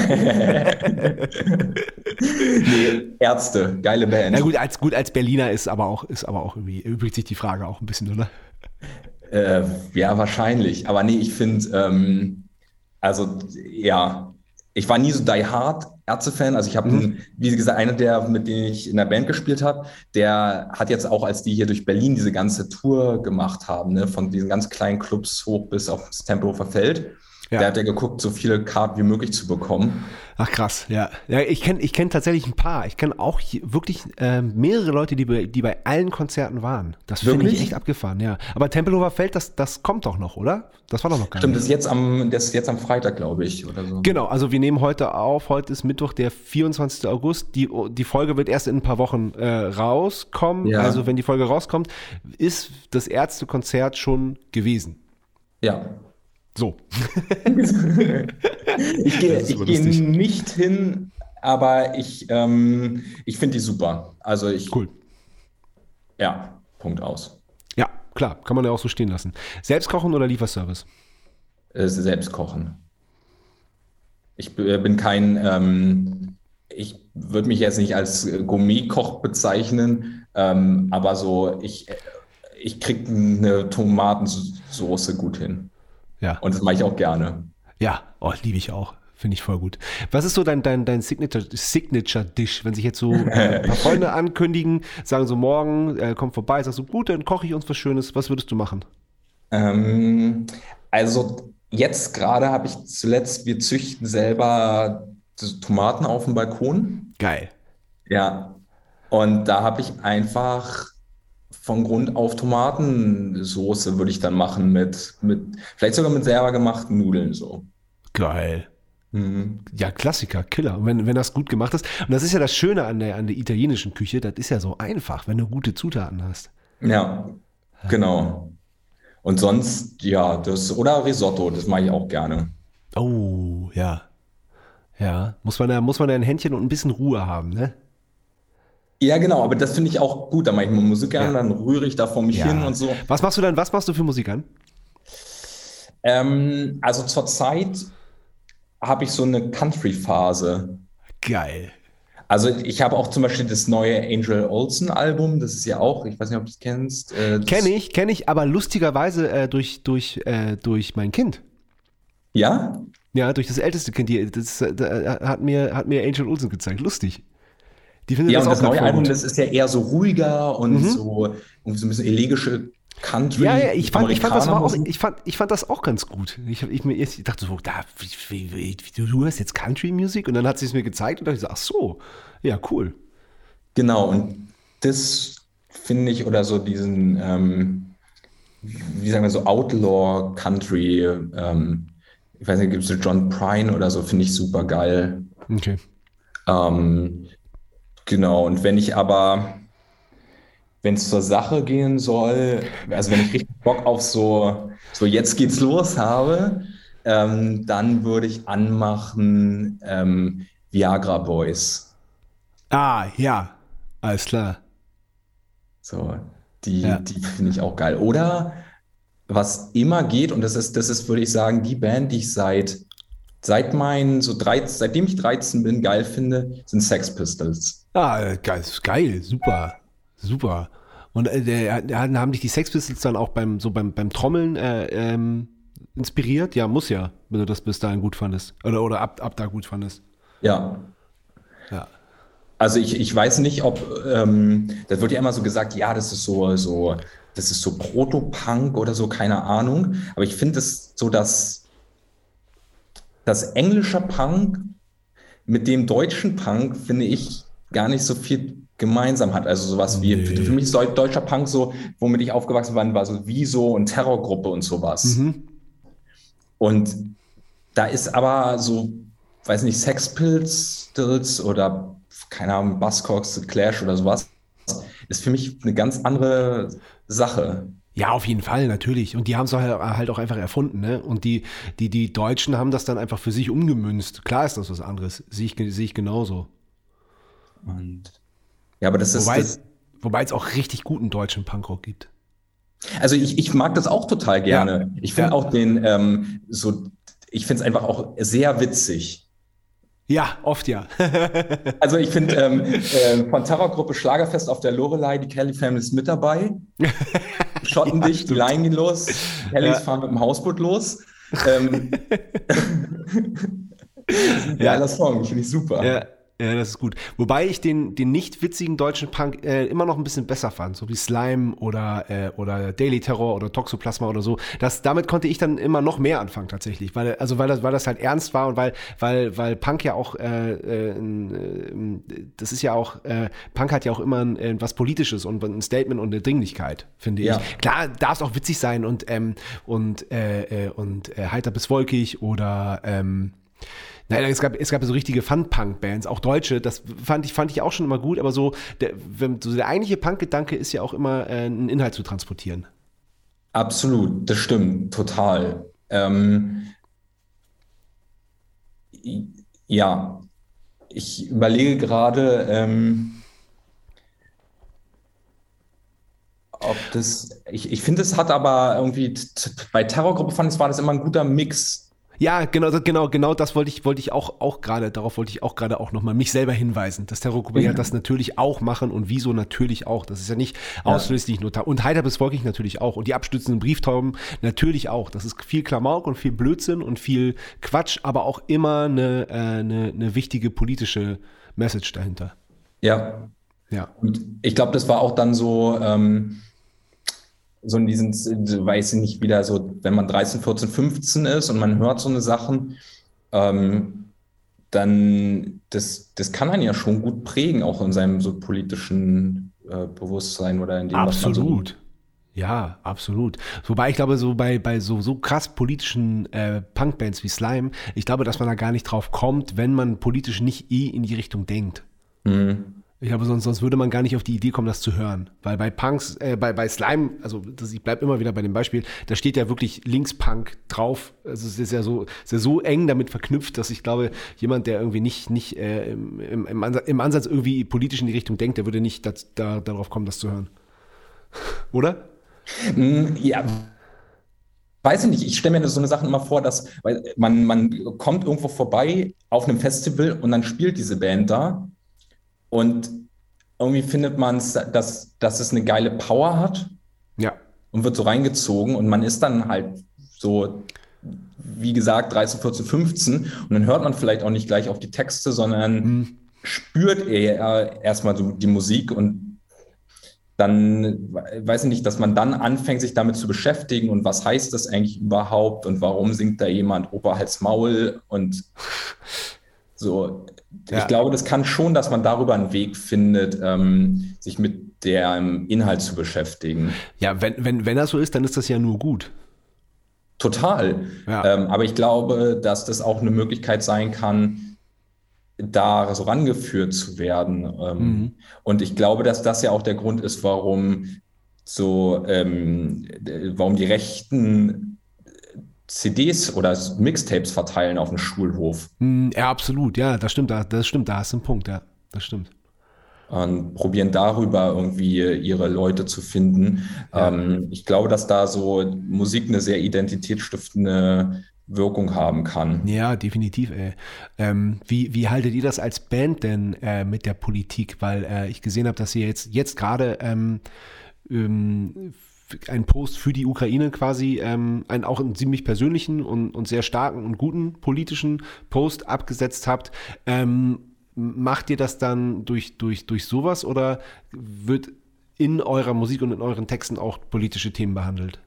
S1: nee, Ärzte, geile Band.
S2: Na gut, als gut als Berliner ist aber auch ist aber auch irgendwie übrigens sich die Frage auch ein bisschen, oder?
S1: Äh, ja, wahrscheinlich. Aber nee, ich finde, ähm, also ja, ich war nie so die hard Ärzte-Fan. Also ich habe, wie gesagt, einer der, mit denen ich in der Band gespielt habe, der hat jetzt auch, als die hier durch Berlin diese ganze Tour gemacht haben, ne, von diesen ganz kleinen Clubs hoch bis aufs Tempelhofer Feld.
S2: Ja.
S1: Der hat ja geguckt, so viele Karten wie möglich zu bekommen.
S2: Ach krass, ja. Ja, ich kenne ich kenn tatsächlich ein paar. Ich kenne auch hier wirklich ähm, mehrere Leute, die bei, die bei allen Konzerten waren. Das finde ich echt abgefahren, ja. Aber Tempelhofer Feld, das, das kommt doch noch, oder? Das war doch noch gar
S1: Stimmt,
S2: nicht.
S1: das ist jetzt am, das ist jetzt am Freitag, glaube ich, oder so.
S2: Genau, also wir nehmen heute auf, heute ist Mittwoch, der 24. August. Die, die Folge wird erst in ein paar Wochen äh, rauskommen.
S1: Ja.
S2: Also wenn die Folge rauskommt, ist das Ärztekonzert schon gewesen.
S1: Ja.
S2: So. [LAUGHS]
S1: Ich gehe
S2: lustig.
S1: nicht hin, aber ich, ähm, ich finde die super. Also ich,
S2: Cool.
S1: ja, Punkt aus.
S2: Ja, klar, kann man ja auch so stehen lassen. Selbst kochen oder Lieferservice?
S1: Äh, selbst kochen. Ich b- bin kein, ähm, ich würde mich jetzt nicht als äh, Gourmet-Koch bezeichnen, ähm, aber so, ich, äh, ich kriege eine Tomatensoße gut hin.
S2: Ja.
S1: Und das mache ich auch gerne.
S2: Ja, oh, liebe ich auch. Finde ich voll gut. Was ist so dein, dein, dein Signature, Signature Dish, wenn sich jetzt so äh, ein paar [LAUGHS] Freunde ankündigen, sagen so morgen, äh, komm vorbei, sagst du, gut, dann koche ich uns was Schönes. Was würdest du machen?
S1: Ähm, also jetzt gerade habe ich zuletzt, wir züchten selber Tomaten auf dem Balkon.
S2: Geil.
S1: Ja. Und da habe ich einfach von Grund auf Tomatensoße würde ich dann machen mit, mit, vielleicht sogar mit selber gemachten Nudeln so.
S2: Geil.
S1: Mhm.
S2: Ja, Klassiker, Killer. Und wenn, wenn das gut gemacht ist. Und das ist ja das Schöne an der, an der italienischen Küche, das ist ja so einfach, wenn du gute Zutaten hast.
S1: Ja, genau. Und sonst, ja, das, oder Risotto, das mache ich auch gerne.
S2: Oh, ja. Ja, muss man da, muss man da ein Händchen und ein bisschen Ruhe haben, ne?
S1: Ja, genau, aber das finde ich auch gut. Da mache ich mal Musik an,
S2: Ja.
S1: dann rühre ich da vor mich hin und so.
S2: Was machst du dann, was machst du für Musik an?
S1: Ähm, also zurzeit habe ich so eine Country-Phase.
S2: Geil.
S1: Also ich habe auch zum Beispiel das neue Angel Olsen Album, das ist ja auch, ich weiß nicht, ob du es kennst. Äh, das-
S2: Kenne ich, kenne ich, aber lustigerweise äh, durch, durch, äh, durch mein Kind.
S1: Ja?
S2: Ja, durch das älteste Kind. Die, das äh, da hat, mir, hat mir Angel Olsen gezeigt. Lustig. Die findet
S1: Ja,
S2: das
S1: und
S2: auch
S1: das neue Album, das ist ja eher so ruhiger und so, irgendwie so ein bisschen elegische Country.
S2: Ja, ja, ich fand, ich fand das auch, ich fand, ich fand das auch ganz gut. Ich, ich, mir, ich dachte so, da, wie, wie, wie, du, hörst jetzt Country-Musik und dann hat sie es mir gezeigt und dachte ich so, ach so, ja, cool.
S1: Genau, und das finde ich, oder so diesen, ähm, wie sagen wir so, Outlaw Country, ähm, ich weiß nicht, gibt es so John Prine oder so, finde ich super geil.
S2: Okay.
S1: Ähm, genau, und wenn ich aber, wenn es zur Sache gehen soll, also wenn ich richtig Bock auf so, so jetzt geht's los habe, ähm, dann würde ich anmachen ähm, Viagra Boys.
S2: Ah, ja, alles klar.
S1: So, die,
S2: Ja.
S1: die finde ich auch geil. Oder was immer geht, und das ist, das ist, würde ich sagen, die Band, die ich seit, seit meinen, so 13, seitdem ich 13 bin, geil finde, sind Sex Pistols.
S2: Ah, geil, geil, super, super. Und äh, der, der, haben dich die Sex Pistols dann auch beim, so beim, beim Trommeln äh, ähm, inspiriert? Ja, muss ja, wenn du das bis dahin gut fandest. Oder, oder ab, ab da gut fandest.
S1: Ja.
S2: Ja.
S1: Also ich, ich weiß nicht, ob, ähm, das wird ja immer so gesagt, ja, das ist so, so, das ist so Proto-Punk oder so, keine Ahnung. Aber ich finde es so, dass das englische Punk mit dem deutschen Punk, finde ich, gar nicht so viel gemeinsam hat. Also sowas wie, für,
S2: Nee.
S1: für mich ist deu- deutscher Punk so, womit ich aufgewachsen bin, war so Wieso und Terrorgruppe und sowas.
S2: Mhm. Und
S1: da ist aber so, weiß nicht, Sex Pistols oder keine Ahnung, Buzzcocks, Clash oder sowas, ist für mich eine ganz andere Sache.
S2: Ja, auf jeden Fall, natürlich. Und die haben es halt, halt auch einfach erfunden, ne? Und die, die, die Deutschen haben das dann einfach für sich umgemünzt. Klar ist das was anderes. Sehe ich, sehe ich genauso.
S1: Und ja, aber das ist,
S2: Wobei,
S1: das,
S2: wobei es auch richtig guten deutschen Punkrock gibt.
S1: also ich, ich mag das auch total gerne. Ich finde
S2: Ja.
S1: auch den, ähm, so, ich finde es einfach auch sehr witzig.
S2: Ja, oft ja. [LAUGHS]
S1: Also ich finde ähm, äh, von Terrorgruppe Schlagerfest auf der Lorelei, die Kelly Family ist mit dabei. [LAUGHS] Schotten dich, die Laien gehen los, Kellys
S2: Ja.
S1: fahren mit dem Hausboot los. [LAUGHS] Ähm, das ist ein geiler Song, finde ich super.
S2: ja. Ja, das ist gut. Wobei ich den, den nicht witzigen deutschen Punk äh, immer noch ein bisschen besser fand, so wie Slime oder, äh, oder Daily Terror oder Toxoplasma oder so. Das, damit konnte ich dann immer noch mehr anfangen tatsächlich, weil also weil das, weil das halt ernst war und weil weil weil Punk ja auch äh, äh, äh, das ist ja auch äh, Punk hat ja auch immer ein, äh, was Politisches und ein Statement und eine Dringlichkeit, finde
S1: Ja.
S2: ich. Klar, darf es auch witzig sein und ähm, und äh, äh, und äh, heiter bis wolkig oder ähm, Nein, es gab, es gab so richtige Fun-Punk-Bands, auch deutsche, das fand ich, fand ich auch schon immer gut, aber so der, wenn, so der eigentliche Punk-Gedanke ist ja auch immer, äh, einen Inhalt zu transportieren.
S1: Absolut, das stimmt, total. Ähm, ja, ich überlege gerade, ähm, ob das, ich, ich finde, es hat aber irgendwie, bei Terrorgruppe fand ich, war das immer ein guter Mix.
S2: Ja, genau, genau, genau das wollte ich, wollte ich auch, auch gerade, darauf wollte ich auch gerade auch nochmal mich selber hinweisen, dass Terrorgruppe ja das natürlich auch machen und wieso natürlich auch. Das ist ja nicht ausschließlich nur, Ta- und heiter bis wolkig natürlich auch und die abstützenden Brieftauben natürlich auch. Das ist viel Klamauk und viel Blödsinn und viel Quatsch, aber auch immer eine, äh, eine, eine wichtige politische Message dahinter.
S1: Ja,
S2: Ja.
S1: Und ich glaube, das war auch dann so, ähm, so in diesen, weiß ich nicht, wieder so, wenn man 13, 14, 15 ist und man hört so eine Sachen, ähm, dann, das, das kann einen ja schon gut prägen, auch in seinem so politischen äh, Bewusstsein oder in dem, was man so.
S2: Absolut. Ja, absolut. Wobei ich glaube, so bei, bei so, so krass politischen äh, Punkbands wie Slime, ich glaube, dass man da gar nicht drauf kommt, wenn man politisch nicht eh in die Richtung denkt.
S1: Mhm.
S2: Ich glaube, sonst, sonst würde man gar nicht auf die Idee kommen, das zu hören. Weil bei Punks, äh, bei, bei Slime, also das, ich bleibe immer wieder bei dem Beispiel, da steht ja wirklich Linkspunk drauf. Also es ist ja so, ist ja so eng damit verknüpft, dass ich glaube, jemand, der irgendwie nicht, nicht äh, im, im, im, Ansatz, irgendwie politisch in die Richtung denkt, der würde nicht das, da, darauf kommen, das zu hören. [LAUGHS] Oder?
S1: Mm, Ja, weiß ich nicht. Ich stelle mir so eine Sache immer vor, dass man, man kommt irgendwo vorbei auf einem Festival und dann spielt diese Band da und irgendwie findet man es, dass, dass es eine geile Power hat
S2: Ja.
S1: und wird so reingezogen und man ist dann halt so, wie gesagt, 13, 14, 15 und dann hört man vielleicht auch nicht gleich auf die Texte, sondern spürt eher erstmal so die Musik und dann weiß ich nicht, dass man dann anfängt, sich damit zu beschäftigen und was heißt das eigentlich überhaupt und warum singt da jemand Opa Hals Maul und so.
S2: Ja.
S1: Ich glaube, das kann schon, dass man darüber einen Weg findet, ähm, sich mit dem Inhalt zu beschäftigen.
S2: Ja, wenn, wenn, wenn das so ist, dann ist das ja nur gut.
S1: Total.
S2: Ja.
S1: Ähm, aber ich glaube, dass das auch eine Möglichkeit sein kann, da so rangeführt zu werden. Ähm,
S2: Mhm.
S1: Und ich glaube, dass das ja auch der Grund ist, warum so, ähm, warum die Rechten CDs oder Mixtapes verteilen auf dem Schulhof
S2: Hm, Ja, absolut. Ja, das stimmt. da- Das stimmt. Da hast du einen Punkt. Ja, das stimmt.
S1: und probieren darüber irgendwie ihre Leute zu finden.
S2: Ja.
S1: Ähm, ich glaube, dass da so Musik eine sehr identitätsstiftende Wirkung haben kann.
S2: Ja, definitiv. Ey. Ähm, wie, wie haltet ihr das als Band denn äh, mit der Politik? Weil äh, ich gesehen habe, dass ihr jetzt, jetzt gerade ähm, einen Post für die Ukraine quasi, ähm, einen auch einen ziemlich persönlichen und, und sehr starken und guten politischen Post abgesetzt habt. Ähm, macht ihr das dann durch, durch, durch sowas oder wird in eurer Musik und in euren Texten auch politische Themen behandelt?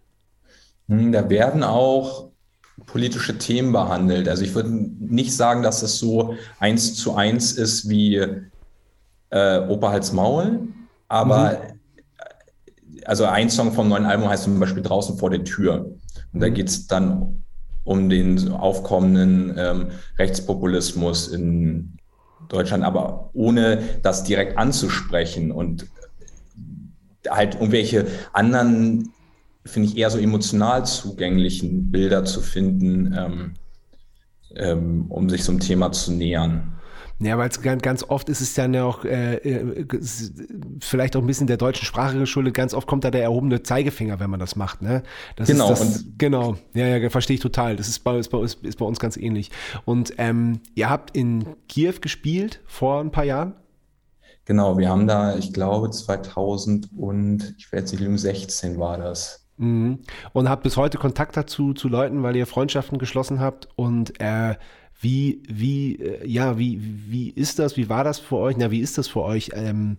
S1: Hm, Da werden auch politische Themen behandelt. Also ich würde nicht sagen, dass es so eins zu eins ist wie äh, Opa Hals Maul, aber also ein Song vom neuen Album heißt zum Beispiel Draußen vor der Tür. Und da geht es dann um den aufkommenden ähm, Rechtspopulismus in Deutschland, aber ohne das direkt anzusprechen und halt irgendwelche anderen, finde ich, eher so emotional zugänglichen Bilder zu finden, ähm, ähm, um sich so einem Thema zu nähern.
S2: Ja, weil es ganz, ganz oft ist es dann ja auch äh, äh, vielleicht auch ein bisschen der deutschen Sprache geschuldet. Ganz oft kommt da der erhobene Zeigefinger, wenn man das macht. Ne? Das
S1: Genau,
S2: das, genau. Ja, ja, verstehe ich total. Das ist bei, ist bei, uns, ist bei uns ganz ähnlich. Und ähm, ihr habt in Kiew gespielt vor ein paar Jahren.
S1: Genau, wir haben da, ich glaube, 2000 und ich werde jetzt nicht lügen, 16 war das.
S2: Mhm. Und habt bis heute Kontakt dazu zu Leuten, weil ihr Freundschaften geschlossen habt. Und äh, Wie, wie, äh, ja, wie, wie ist das? Wie war das für euch? Na, wie ist das für euch? Ähm,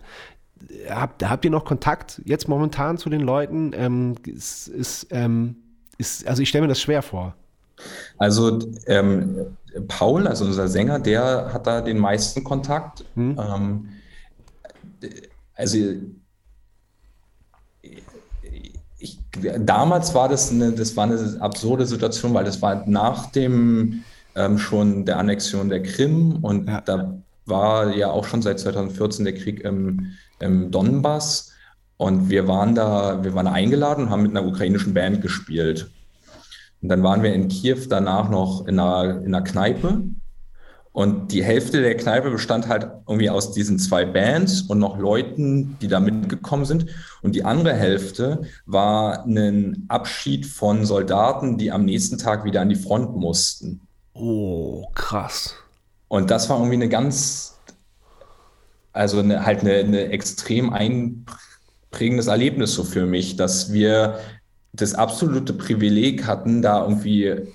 S2: habt, habt ihr noch Kontakt jetzt momentan zu den Leuten? Ähm, ist, ist, ähm, ist, also ich stelle mir das schwer vor.
S1: Also ähm, Paul, also unser Sänger, der hat da den meisten Kontakt. Hm. Ähm, also ich, damals war das eine, das war eine absurde Situation, weil das war nach dem ähm, schon der Annexion der Krim und ja. da war ja auch schon seit 2014 der Krieg im, im Donbass und wir waren da, wir waren eingeladen und haben mit einer ukrainischen Band gespielt. Und dann waren wir in Kiew danach noch in einer, in einer Kneipe und die Hälfte der Kneipe bestand halt irgendwie aus diesen zwei Bands und noch Leuten, die da mitgekommen sind. Und die andere Hälfte war ein Abschied von Soldaten, die am nächsten Tag wieder an die Front mussten.
S2: Oh, krass.
S1: Und das war irgendwie eine ganz, also eine, halt eine, eine extrem einprägendes Erlebnis so für mich, dass wir das absolute Privileg hatten, da irgendwie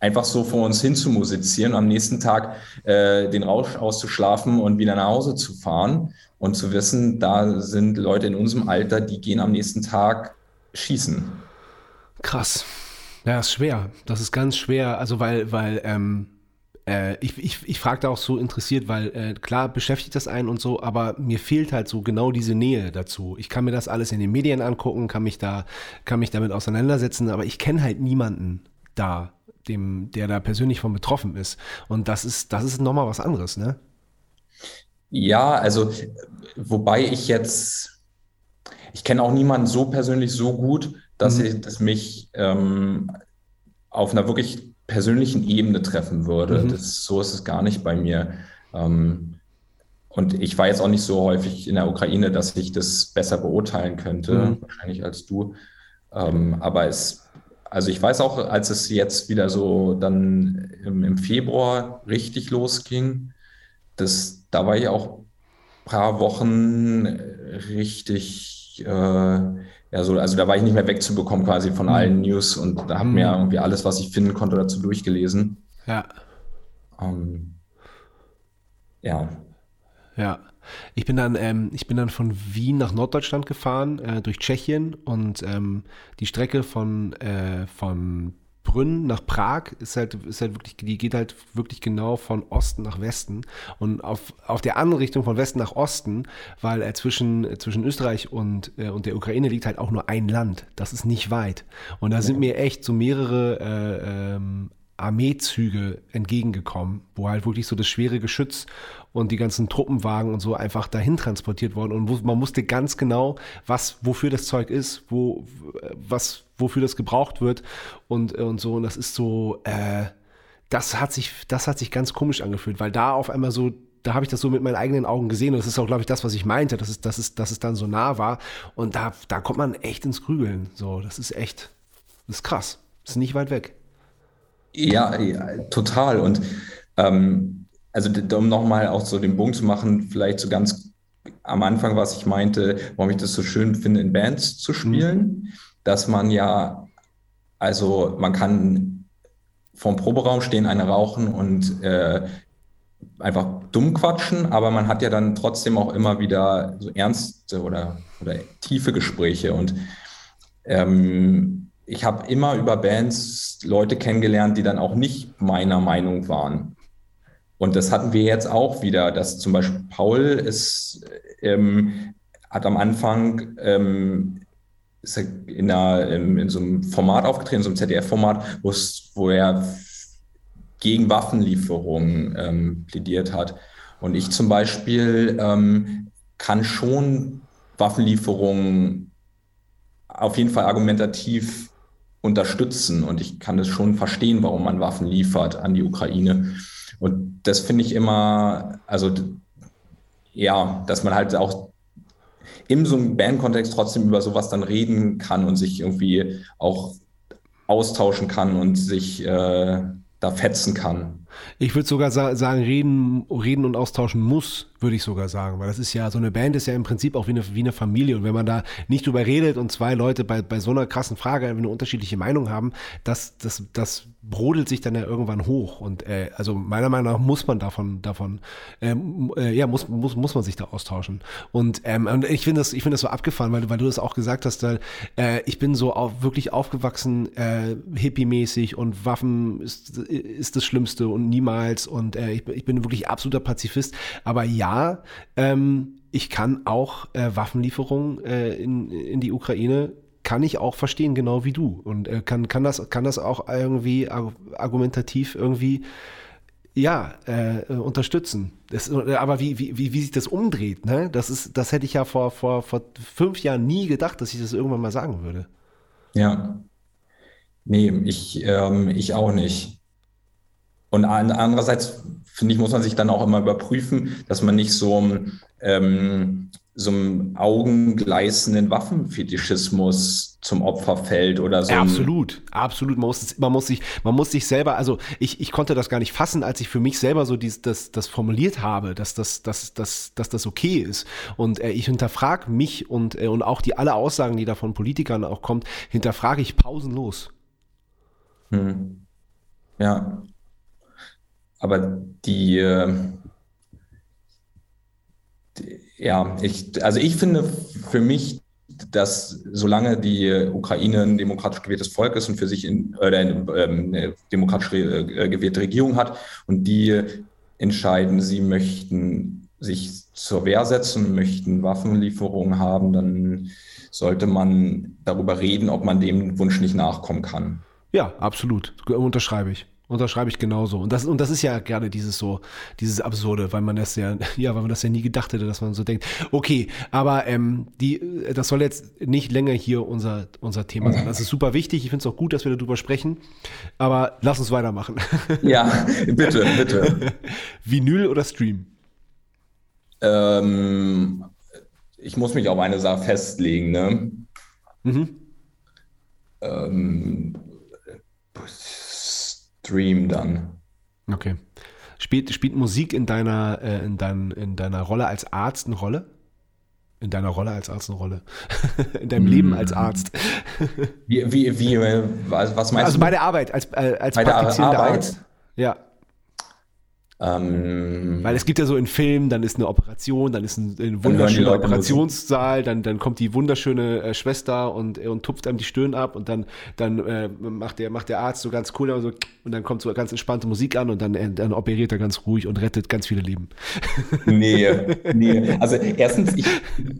S1: einfach so vor uns hin zu musizieren, am nächsten Tag äh, den Rausch auszuschlafen und wieder nach Hause zu fahren und zu wissen, da sind Leute in unserem Alter, die gehen am nächsten Tag schießen.
S2: Krass. Ja, ist schwer. Das ist ganz schwer. Also weil, weil, ähm, äh, ich, ich, ich frage da auch so interessiert, weil äh, klar beschäftigt das einen und so, aber mir fehlt halt so genau diese Nähe dazu. Ich kann mir das alles in den Medien angucken, kann mich da, kann mich damit auseinandersetzen, aber ich kenne halt niemanden da dem, der da persönlich von betroffen ist. Und das ist, das ist nochmal was anderes, ne?
S1: Ja, also wobei ich jetzt, ich kenne auch niemanden so persönlich so gut, dass mhm. ich das mich ähm, auf einer wirklich persönlichen Ebene treffen würde. Mhm. Das, so ist es gar nicht bei mir. Ähm, und ich war jetzt auch nicht so häufig in der Ukraine, dass ich das besser beurteilen könnte, mhm. wahrscheinlich als du. Ähm, aber es also ich weiß auch, als es jetzt wieder so dann im, im Februar richtig losging, das, da war ich auch ein paar Wochen richtig, äh, ja, so, also da war ich nicht mehr wegzubekommen quasi von allen mhm. News und da habe mir mhm. irgendwie alles, was ich finden konnte, dazu durchgelesen.
S2: Ja.
S1: Ähm, ja.
S2: Ja. Ich bin dann, ähm, ich bin dann von Wien nach Norddeutschland gefahren, äh, durch Tschechien und ähm, die Strecke von, äh, von Brünn nach Prag ist halt, ist halt wirklich, die geht halt wirklich genau von Osten nach Westen und auf, auf der anderen Richtung von Westen nach Osten, weil äh, zwischen, zwischen Österreich und, äh, und der Ukraine liegt halt auch nur ein Land. Das ist nicht weit. Und da sind mir echt so mehrere äh, ähm, Armeezüge entgegengekommen, wo halt wirklich so das schwere Geschütz und die ganzen Truppenwagen und so einfach dahin transportiert worden und man wusste ganz genau, was wofür das Zeug ist, wo was wofür das gebraucht wird und und so und das ist so äh, das hat sich das hat sich ganz komisch angefühlt, weil da auf einmal so da habe ich das so mit meinen eigenen Augen gesehen und das ist auch, glaube ich, das, was ich meinte, dass es, dass es, dass es dann so nah war. Und da, da kommt man echt ins Grübeln. So, das ist echt, das ist krass. Das ist nicht weit weg.
S1: Ja, ja total. Und ähm, also um nochmal auch so den Bogen zu machen, vielleicht so ganz am Anfang, was ich meinte, warum ich das so schön finde, in Bands zu spielen, mhm. Dass man ja, also man kann vorm Proberaum stehen, eine rauchen und äh, einfach dumm quatschen, aber man hat ja dann trotzdem auch immer wieder so ernste oder, oder tiefe Gespräche und ähm, ich habe immer über Bands Leute kennengelernt, die dann auch nicht meiner Meinung waren. Und das hatten wir jetzt auch wieder, dass zum Beispiel Paul ist, ähm, hat am Anfang ähm, ist in, einer, in, so einem Format aufgetreten, so einem ZDF-Format, wo er gegen Waffenlieferungen ähm, plädiert hat. Und ich zum Beispiel ähm, kann schon Waffenlieferungen auf jeden Fall argumentativ unterstützen. Und ich kann es schon verstehen, warum man Waffen liefert an die Ukraine. Und das finde ich immer, also ja, dass man halt auch in so einem Bandkontext trotzdem über sowas dann reden kann und sich irgendwie auch austauschen kann und sich äh, da fetzen kann.
S2: Ich würde sogar sa sagen, reden, reden und austauschen muss, würde ich sogar sagen. Weil das ist ja, so eine Band ist ja im Prinzip auch wie eine, wie eine Familie. Und wenn man da nicht drüber redet und zwei Leute bei, bei so einer krassen Frage eine unterschiedliche Meinung haben, das, das, das brodelt sich dann ja irgendwann hoch. Und äh, also meiner Meinung nach muss man davon, davon, ähm, äh, ja, muss, muss, muss man sich da austauschen. Und, ähm, und ich finde das, ich das so abgefahren, weil, weil du das auch gesagt hast, da, äh, ich bin so auf, wirklich aufgewachsen, äh, hippie-mäßig und Waffen ist, ist das Schlimmste und niemals. Und äh, ich, ich bin wirklich absoluter Pazifist. Aber ja, ähm, ich kann auch äh, Waffenlieferungen äh, in, in die Ukraine kann ich auch verstehen, genau wie du. Und äh, kann, kann, das, kann das auch irgendwie argumentativ irgendwie ja, äh, unterstützen. Das, aber wie, wie, wie sich das umdreht, ne? Das ist, das hätte ich ja vor, vor, vor fünf Jahren nie gedacht, dass ich das irgendwann mal sagen würde.
S1: Ja. Nee, ich, ähm, ich auch nicht. Und andererseits, finde ich, muss man sich dann auch immer überprüfen, dass man nicht so ähm, so einem augengleißenden Waffenfetischismus zum Opfer fällt oder so.
S2: Ja, absolut, absolut. Man muss, man muss sich, man muss sich selber, also ich, ich konnte das gar nicht fassen, als ich für mich selber so dies, das, das formuliert habe, dass das, dass, dass, dass das okay ist. Und äh, ich hinterfrage mich und, äh, und auch die alle Aussagen, die da von Politikern auch kommt, hinterfrage ich pausenlos.
S1: Hm. Ja. Aber die, äh, ja, ich, also ich finde für mich, dass solange die Ukraine ein demokratisch gewähltes Volk ist und für sich in, ähm, eine demokratisch äh, gewählte Regierung hat und die entscheiden, sie möchten sich zur Wehr setzen, möchten Waffenlieferungen haben, dann sollte man darüber reden, ob man dem Wunsch nicht nachkommen kann.
S2: Ja, absolut. Unterschreibe ich. Unterschreibe ich genauso. Und das, und das ist ja gerne dieses so, dieses Absurde, weil man das ja, [LAUGHS] ja, weil man das ja nie gedacht hätte, dass man so denkt. Okay, aber ähm, die, das soll jetzt nicht länger hier unser, unser Thema sein. Das ist super wichtig. Ich finde es auch gut, dass wir darüber sprechen. Aber lass uns weitermachen. [LAUGHS]
S1: Ja, bitte, bitte. [LAUGHS]
S2: Vinyl oder Stream?
S1: Ähm, ich muss mich auf eine Sache festlegen, ne? Mhm. Ähm, Stream dann.
S2: Okay. Spielt, spielt Musik in deiner, äh, in, dein, in deiner Rolle als Arzt eine Rolle? In deiner Rolle als Arzt eine Rolle? [LAUGHS] in deinem mm. Leben als Arzt?
S1: wie, wie, wie, was meinst also du?
S2: Also bei der Arbeit, als, äh, als bei praktizierender Arzt. Ja. Ähm, Weil es gibt ja so in Filmen, dann ist eine Operation, dann ist ein, ein wunderschöner Operationssaal, dann, dann kommt die wunderschöne äh, Schwester und, äh, und tupft einem die Stirn ab und dann, dann äh, macht, der, macht der Arzt so ganz cool und, so, und dann kommt so ganz entspannte Musik an und dann, äh, dann operiert er ganz ruhig und rettet ganz viele Leben. [LAUGHS]
S1: Nee, nee. Also erstens, ich,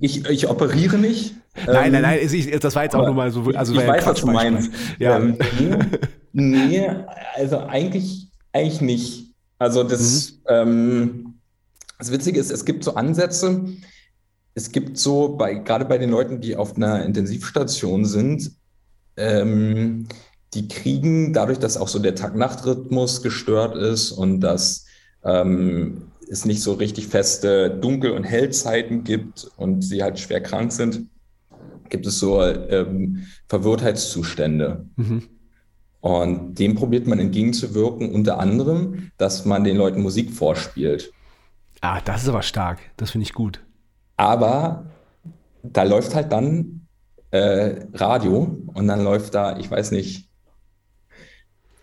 S1: ich, ich operiere nicht.
S2: Nein, nein, nein, ich, das war jetzt auch nur mal so. Also
S1: ich weiß, was du meinst. Ja. Ähm, nee, also eigentlich, eigentlich nicht. Also das, mhm. ähm, das Witzige ist, es gibt so Ansätze, es gibt so, bei, gerade bei den Leuten, die auf einer Intensivstation sind, ähm, die kriegen dadurch, dass auch so der Tag-Nacht-Rhythmus gestört ist und dass ähm, es nicht so richtig feste Dunkel- und Hellzeiten gibt und sie halt schwer krank sind, gibt es so ähm, Verwirrtheitszustände. Mhm. Und dem probiert man entgegenzuwirken, unter anderem, dass man den Leuten Musik vorspielt.
S2: Ah, das ist aber stark. Das finde ich gut.
S1: Aber da läuft halt dann äh, Radio und dann läuft da, ich weiß nicht,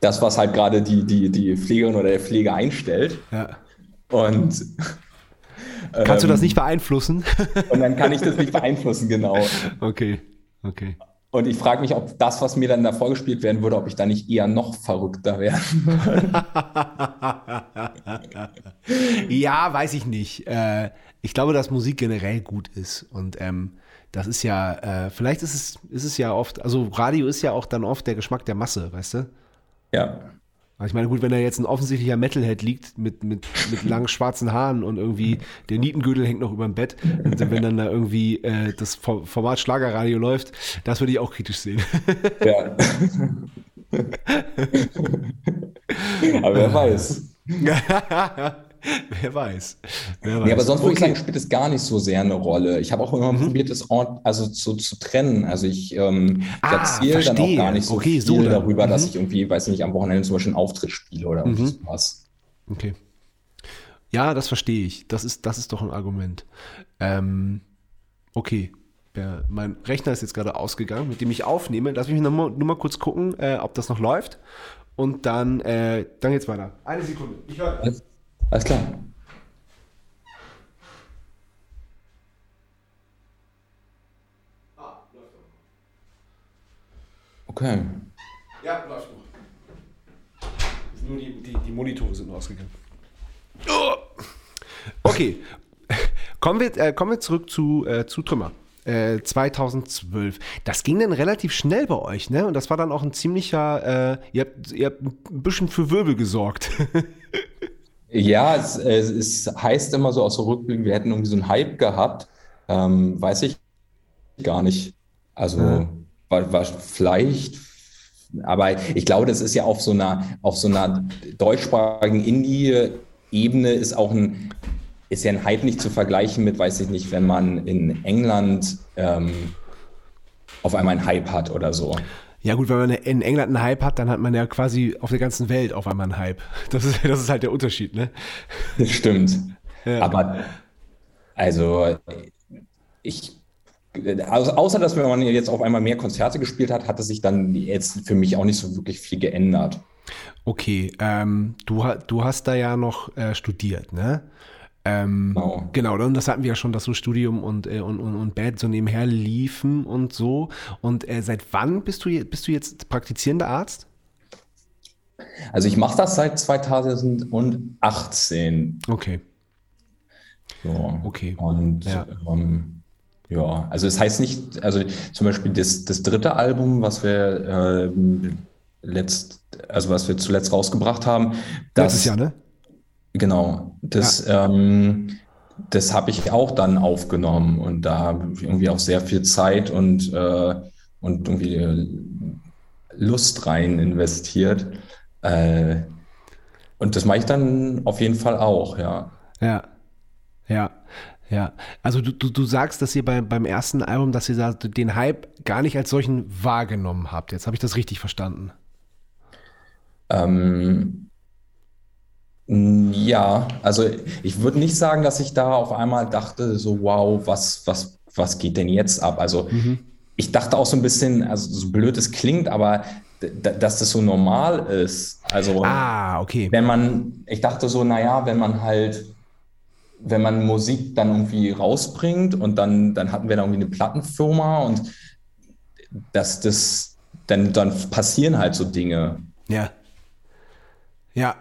S1: das, was halt gerade die, die, die Pflegerin oder der Pfleger einstellt.
S2: Ja.
S1: Und
S2: Kannst du das ähm, nicht beeinflussen?
S1: und dann kann ich das nicht beeinflussen, genau. [LAUGHS]
S2: Okay, okay.
S1: Und ich frage mich, ob das, was mir dann da vorgespielt werden würde, ob ich da nicht eher noch verrückter wäre. [LAUGHS]
S2: ja, weiß ich nicht. Äh, ich glaube, dass Musik generell gut ist. Und ähm, das ist ja, äh, vielleicht ist es, ist es ja oft, also Radio ist ja auch dann oft der Geschmack der Masse, weißt du?
S1: Ja.
S2: Ich meine, gut, wenn da jetzt ein offensichtlicher Metalhead liegt mit, mit, mit langen schwarzen Haaren und irgendwie der Nietengürtel hängt noch über dem Bett, und wenn dann da irgendwie äh, das Format Schlagerradio läuft, das würde ich auch kritisch sehen. Ja. [LAUGHS]
S1: Aber wer weiß. [LAUGHS] [LAUGHS]
S2: Wer weiß.
S1: Wer weiß. Nee, aber sonst würde ich sagen, spielt es gar nicht so sehr eine Rolle. Ich habe auch immer mhm. probiert, das Ort, also zu, zu trennen. Also ich, ähm,
S2: ah, erzähle dann auch
S1: gar nicht so okay, viel so darüber, mhm. dass ich irgendwie, weiß nicht, am Wochenende zum Beispiel einen Auftritt spiele oder mhm. sowas.
S2: Okay. Ja, das verstehe ich. Das ist, das ist doch ein Argument. Ähm, okay. Ja, mein Rechner ist jetzt gerade ausgegangen, mit dem ich aufnehme. Lass mich nur mal, nur mal kurz gucken, äh, ob das noch läuft. Und dann, äh, dann geht's weiter. Eine Sekunde. Ich höre.
S1: Alles, klar. Okay.
S2: Ja, läuft noch. Nur die, die, die Monitore sind noch ausgegangen. Okay. Kommen wir, äh, kommen wir zurück zu, äh, zu Trümmer. Äh, 2012. Das ging dann relativ schnell bei euch, ne? Und das war dann auch ein ziemlicher, äh, ihr, habt, ihr habt ein bisschen für Wirbel gesorgt. [LAUGHS]
S1: Ja, es, es, es heißt immer so aus der Rückblick, wir hätten irgendwie so einen Hype gehabt. Ähm, weiß ich gar nicht. Also
S2: Ja.
S1: war, war vielleicht, aber ich glaube, das ist ja auf so einer, auf so einer deutschsprachigen Indie-Ebene ist auch ein, ist ja ein Hype nicht zu vergleichen mit, weiß ich nicht, wenn man in England ähm, auf einmal einen Hype hat oder so.
S2: Ja gut, wenn man in England einen Hype hat, dann hat man ja quasi auf der ganzen Welt auf einmal einen Hype. [LAUGHS] Das ist, das ist halt der Unterschied, ne?
S1: Das stimmt.
S2: Ja.
S1: Aber also ich, also außer dass wenn man jetzt auf einmal mehr Konzerte gespielt hat, hat es sich dann jetzt für mich auch nicht so wirklich viel geändert.
S2: Okay, ähm, du, du hast da ja noch äh, studiert, ne? Ähm,
S1: Genau.
S2: genau, und das hatten wir ja schon, dass so Studium und, äh, und, und, und Band so nebenher liefen und so. Und äh, seit wann bist du, bist du jetzt praktizierender Arzt?
S1: Also ich mache das seit 2018.
S2: Okay,
S1: So.
S2: Okay.
S1: Und
S2: Ja.
S1: ähm, ja, also es heißt nicht, also zum Beispiel das, das dritte Album, was wir ähm, letzt, also was wir zuletzt rausgebracht haben, das
S2: letztes Jahr, ne?
S1: Genau, das, ähm, das habe ich auch dann aufgenommen und da habe ich irgendwie auch sehr viel Zeit und, äh, und irgendwie äh, Lust rein investiert. Äh, und das mache ich dann auf jeden Fall auch, ja.
S2: Ja, ja, ja. Also du, du, du sagst, dass ihr bei, beim ersten Album, dass ihr da den Hype gar nicht als solchen wahrgenommen habt. Jetzt habe ich das richtig verstanden.
S1: Ähm, ja, also ich würde nicht sagen, dass ich da auf einmal dachte, so wow, was, was, was geht denn jetzt ab? Also ich dachte auch so ein bisschen, also so blöd es klingt, aber dass das so normal ist. Also
S2: Ah, okay.
S1: wenn man, ich dachte so, naja, wenn man halt, wenn man Musik dann irgendwie rausbringt und dann, dann hatten wir da irgendwie eine Plattenfirma und dass das, dann, dann passieren halt so Dinge.
S2: Ja. Ja.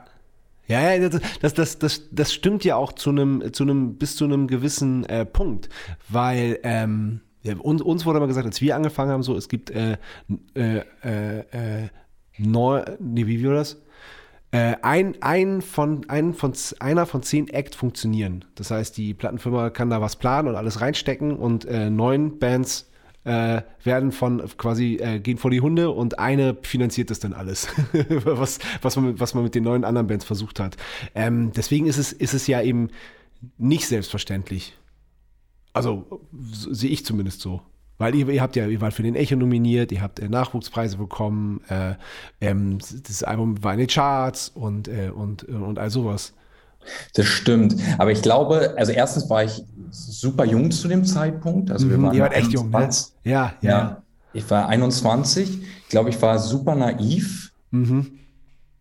S2: Ja, ja, das, das, das, das, stimmt ja auch zu einem, zu einem, bis zu einem gewissen äh, Punkt, weil ähm, uns, uns wurde mal gesagt, als wir angefangen haben, so, es gibt äh, äh, äh, äh, neu, nee, wie war das? Äh, ein, ein von, ein von, einer von zehn Act funktionieren. Das heißt, die Plattenfirma kann da was planen und alles reinstecken und äh, neun Bands äh, werden von quasi äh, gehen vor die Hunde und eine finanziert das dann alles, [LAUGHS] was, was, man, mit- was man mit den neun anderen Bands versucht hat. Ähm, deswegen ist es, ist es ja eben nicht selbstverständlich. Also so, sehe ich zumindest so. Weil ihr, ihr habt ja, ihr wart für den Echo nominiert, ihr habt äh, Nachwuchspreise bekommen, äh, ähm, das Album war in den Charts und, äh, und, und all sowas.
S1: Das stimmt. Aber ich glaube, also erstens war ich super jung zu dem Zeitpunkt. Also wir
S2: Mhm,
S1: waren
S2: ihr wart echt jung, ne?
S1: 21.
S2: Ja, ja.
S1: Ja, ich war 21. Ich glaube, ich war super naiv
S2: Mhm.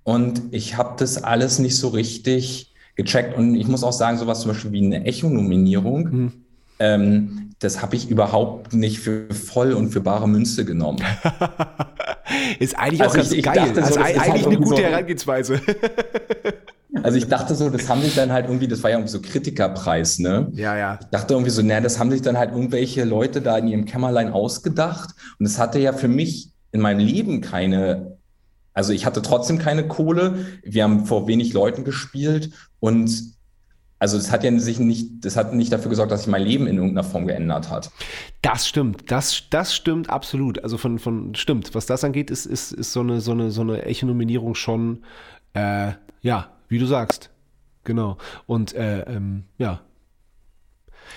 S1: und ich habe das alles nicht so richtig gecheckt. Und ich muss auch sagen, sowas zum Beispiel wie eine Echo-Nominierung,
S2: Mhm.
S1: ähm, das habe ich überhaupt nicht für voll und für bare Münze genommen. [LAUGHS]
S2: Ist eigentlich
S1: Also
S2: auch ganz
S1: ich- ich
S2: geil.
S1: dachte so,
S2: also
S1: das ist
S2: eigentlich
S1: halt
S2: eine gute
S1: so-
S2: Herangehensweise. [LAUGHS]
S1: Also ich dachte so, das haben sich dann halt irgendwie, das war ja irgendwie so Kritikerpreis, ne?
S2: ja, ja.
S1: Ich dachte irgendwie so, naja, das haben sich dann halt irgendwelche Leute da in ihrem Kämmerlein ausgedacht. Und es hatte ja für mich in meinem Leben keine, also ich hatte trotzdem keine Kohle. Wir haben vor wenig Leuten gespielt und also es hat ja sich nicht, das hat nicht dafür gesorgt, dass sich mein Leben in irgendeiner Form geändert hat.
S2: Das stimmt, das, das stimmt absolut. Also von, von stimmt, was das angeht, ist, ist, ist so eine, so eine, so eine Echo-Nominierung schon, äh, ja, wie du sagst. Genau. Und äh, ähm, ja.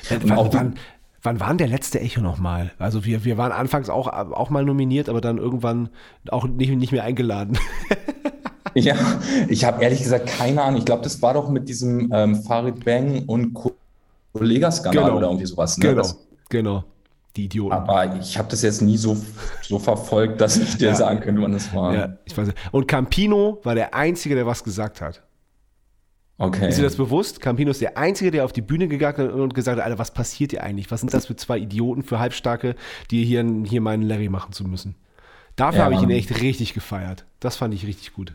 S2: Wann,
S1: auch
S2: wann, wann war denn der letzte Echo nochmal? Also wir, wir waren anfangs auch, auch mal nominiert, aber dann irgendwann auch nicht, nicht mehr eingeladen. [LAUGHS]
S1: Ja, ich habe ehrlich gesagt keine Ahnung. Ich glaube, das war doch mit diesem ähm, Farid Bang und Kollegaskandal
S2: Genau.
S1: oder irgendwie sowas. Ne?
S2: Genau,
S1: Das,
S2: genau. Die Idioten.
S1: aber ich habe das jetzt nie so, so verfolgt, dass ich dir
S2: Ja.
S1: sagen könnte, wann das war.
S2: Ja, ich weiß nicht. Und Campino war der Einzige, der was gesagt hat.
S1: Okay.
S2: Ist dir das bewusst? Campino ist der Einzige, der auf die Bühne gegangen ist und gesagt hat, Alter, was passiert hier eigentlich? Was sind das für zwei Idioten, für Halbstarke, die hier, hier meinen Larry machen zu müssen? Dafür
S1: Ja.
S2: habe ich ihn echt richtig gefeiert. Das fand ich richtig gut.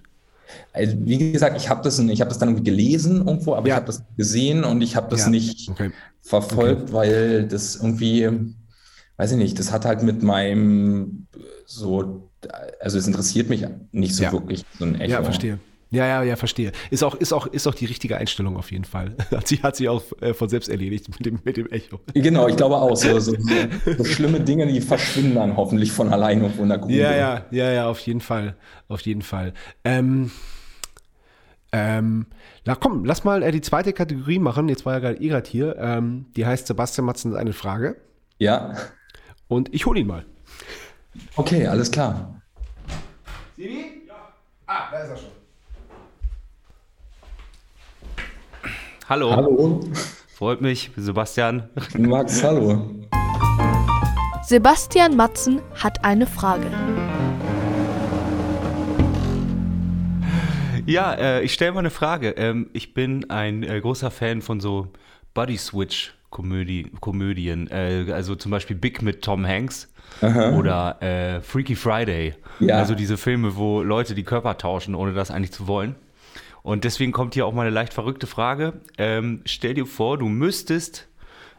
S1: Also, wie gesagt, ich habe das, ich hab das dann irgendwie gelesen irgendwo, aber
S2: Ja.
S1: ich habe das gesehen und ich habe das
S2: Ja.
S1: nicht
S2: Okay.
S1: verfolgt, weil das irgendwie, weiß ich nicht, das hat halt mit meinem so, also es interessiert mich nicht so wirklich so ein Echo.
S2: Ja, verstehe. Ja, ja, ja, verstehe. Ist auch, ist auch, ist auch die richtige Einstellung auf jeden Fall. [LAUGHS] Hat sie, hat sie auch äh, von selbst erledigt mit dem, mit dem Echo.
S1: Genau, ich glaube auch. So, [LAUGHS] so, so, schlimme Dinge, die verschwinden dann hoffentlich von alleine irgendwo in der Grube.
S2: Ja, ja, ja, ja, auf jeden Fall. Auf jeden Fall. Ähm, ähm, na komm, lass mal äh, die zweite Kategorie machen. Jetzt war ja gerade Erat hier. Ähm, die heißt Sebastian Matzen eine Frage.
S1: Ja.
S2: Und ich hole ihn mal.
S1: Okay, alles klar.
S2: Sibi? Ja. Ah, da ist er schon.
S4: Hallo,
S1: Hallo,
S4: freut mich, Sebastian.
S1: Max, hallo.
S3: Sebastian Matzen hat eine Frage.
S4: Ja, äh, ich stelle mal eine Frage. Ähm, ich bin ein äh, großer Fan von so Body Switch Komödie, Komödien, äh, also zum Beispiel Big mit Tom Hanks oder äh, Freaky Friday.
S1: Ja.
S4: Also diese Filme, wo Leute die Körper tauschen, ohne das eigentlich zu wollen. Und deswegen kommt hier auch mal eine leicht verrückte Frage. Ähm, stell dir vor, du müsstest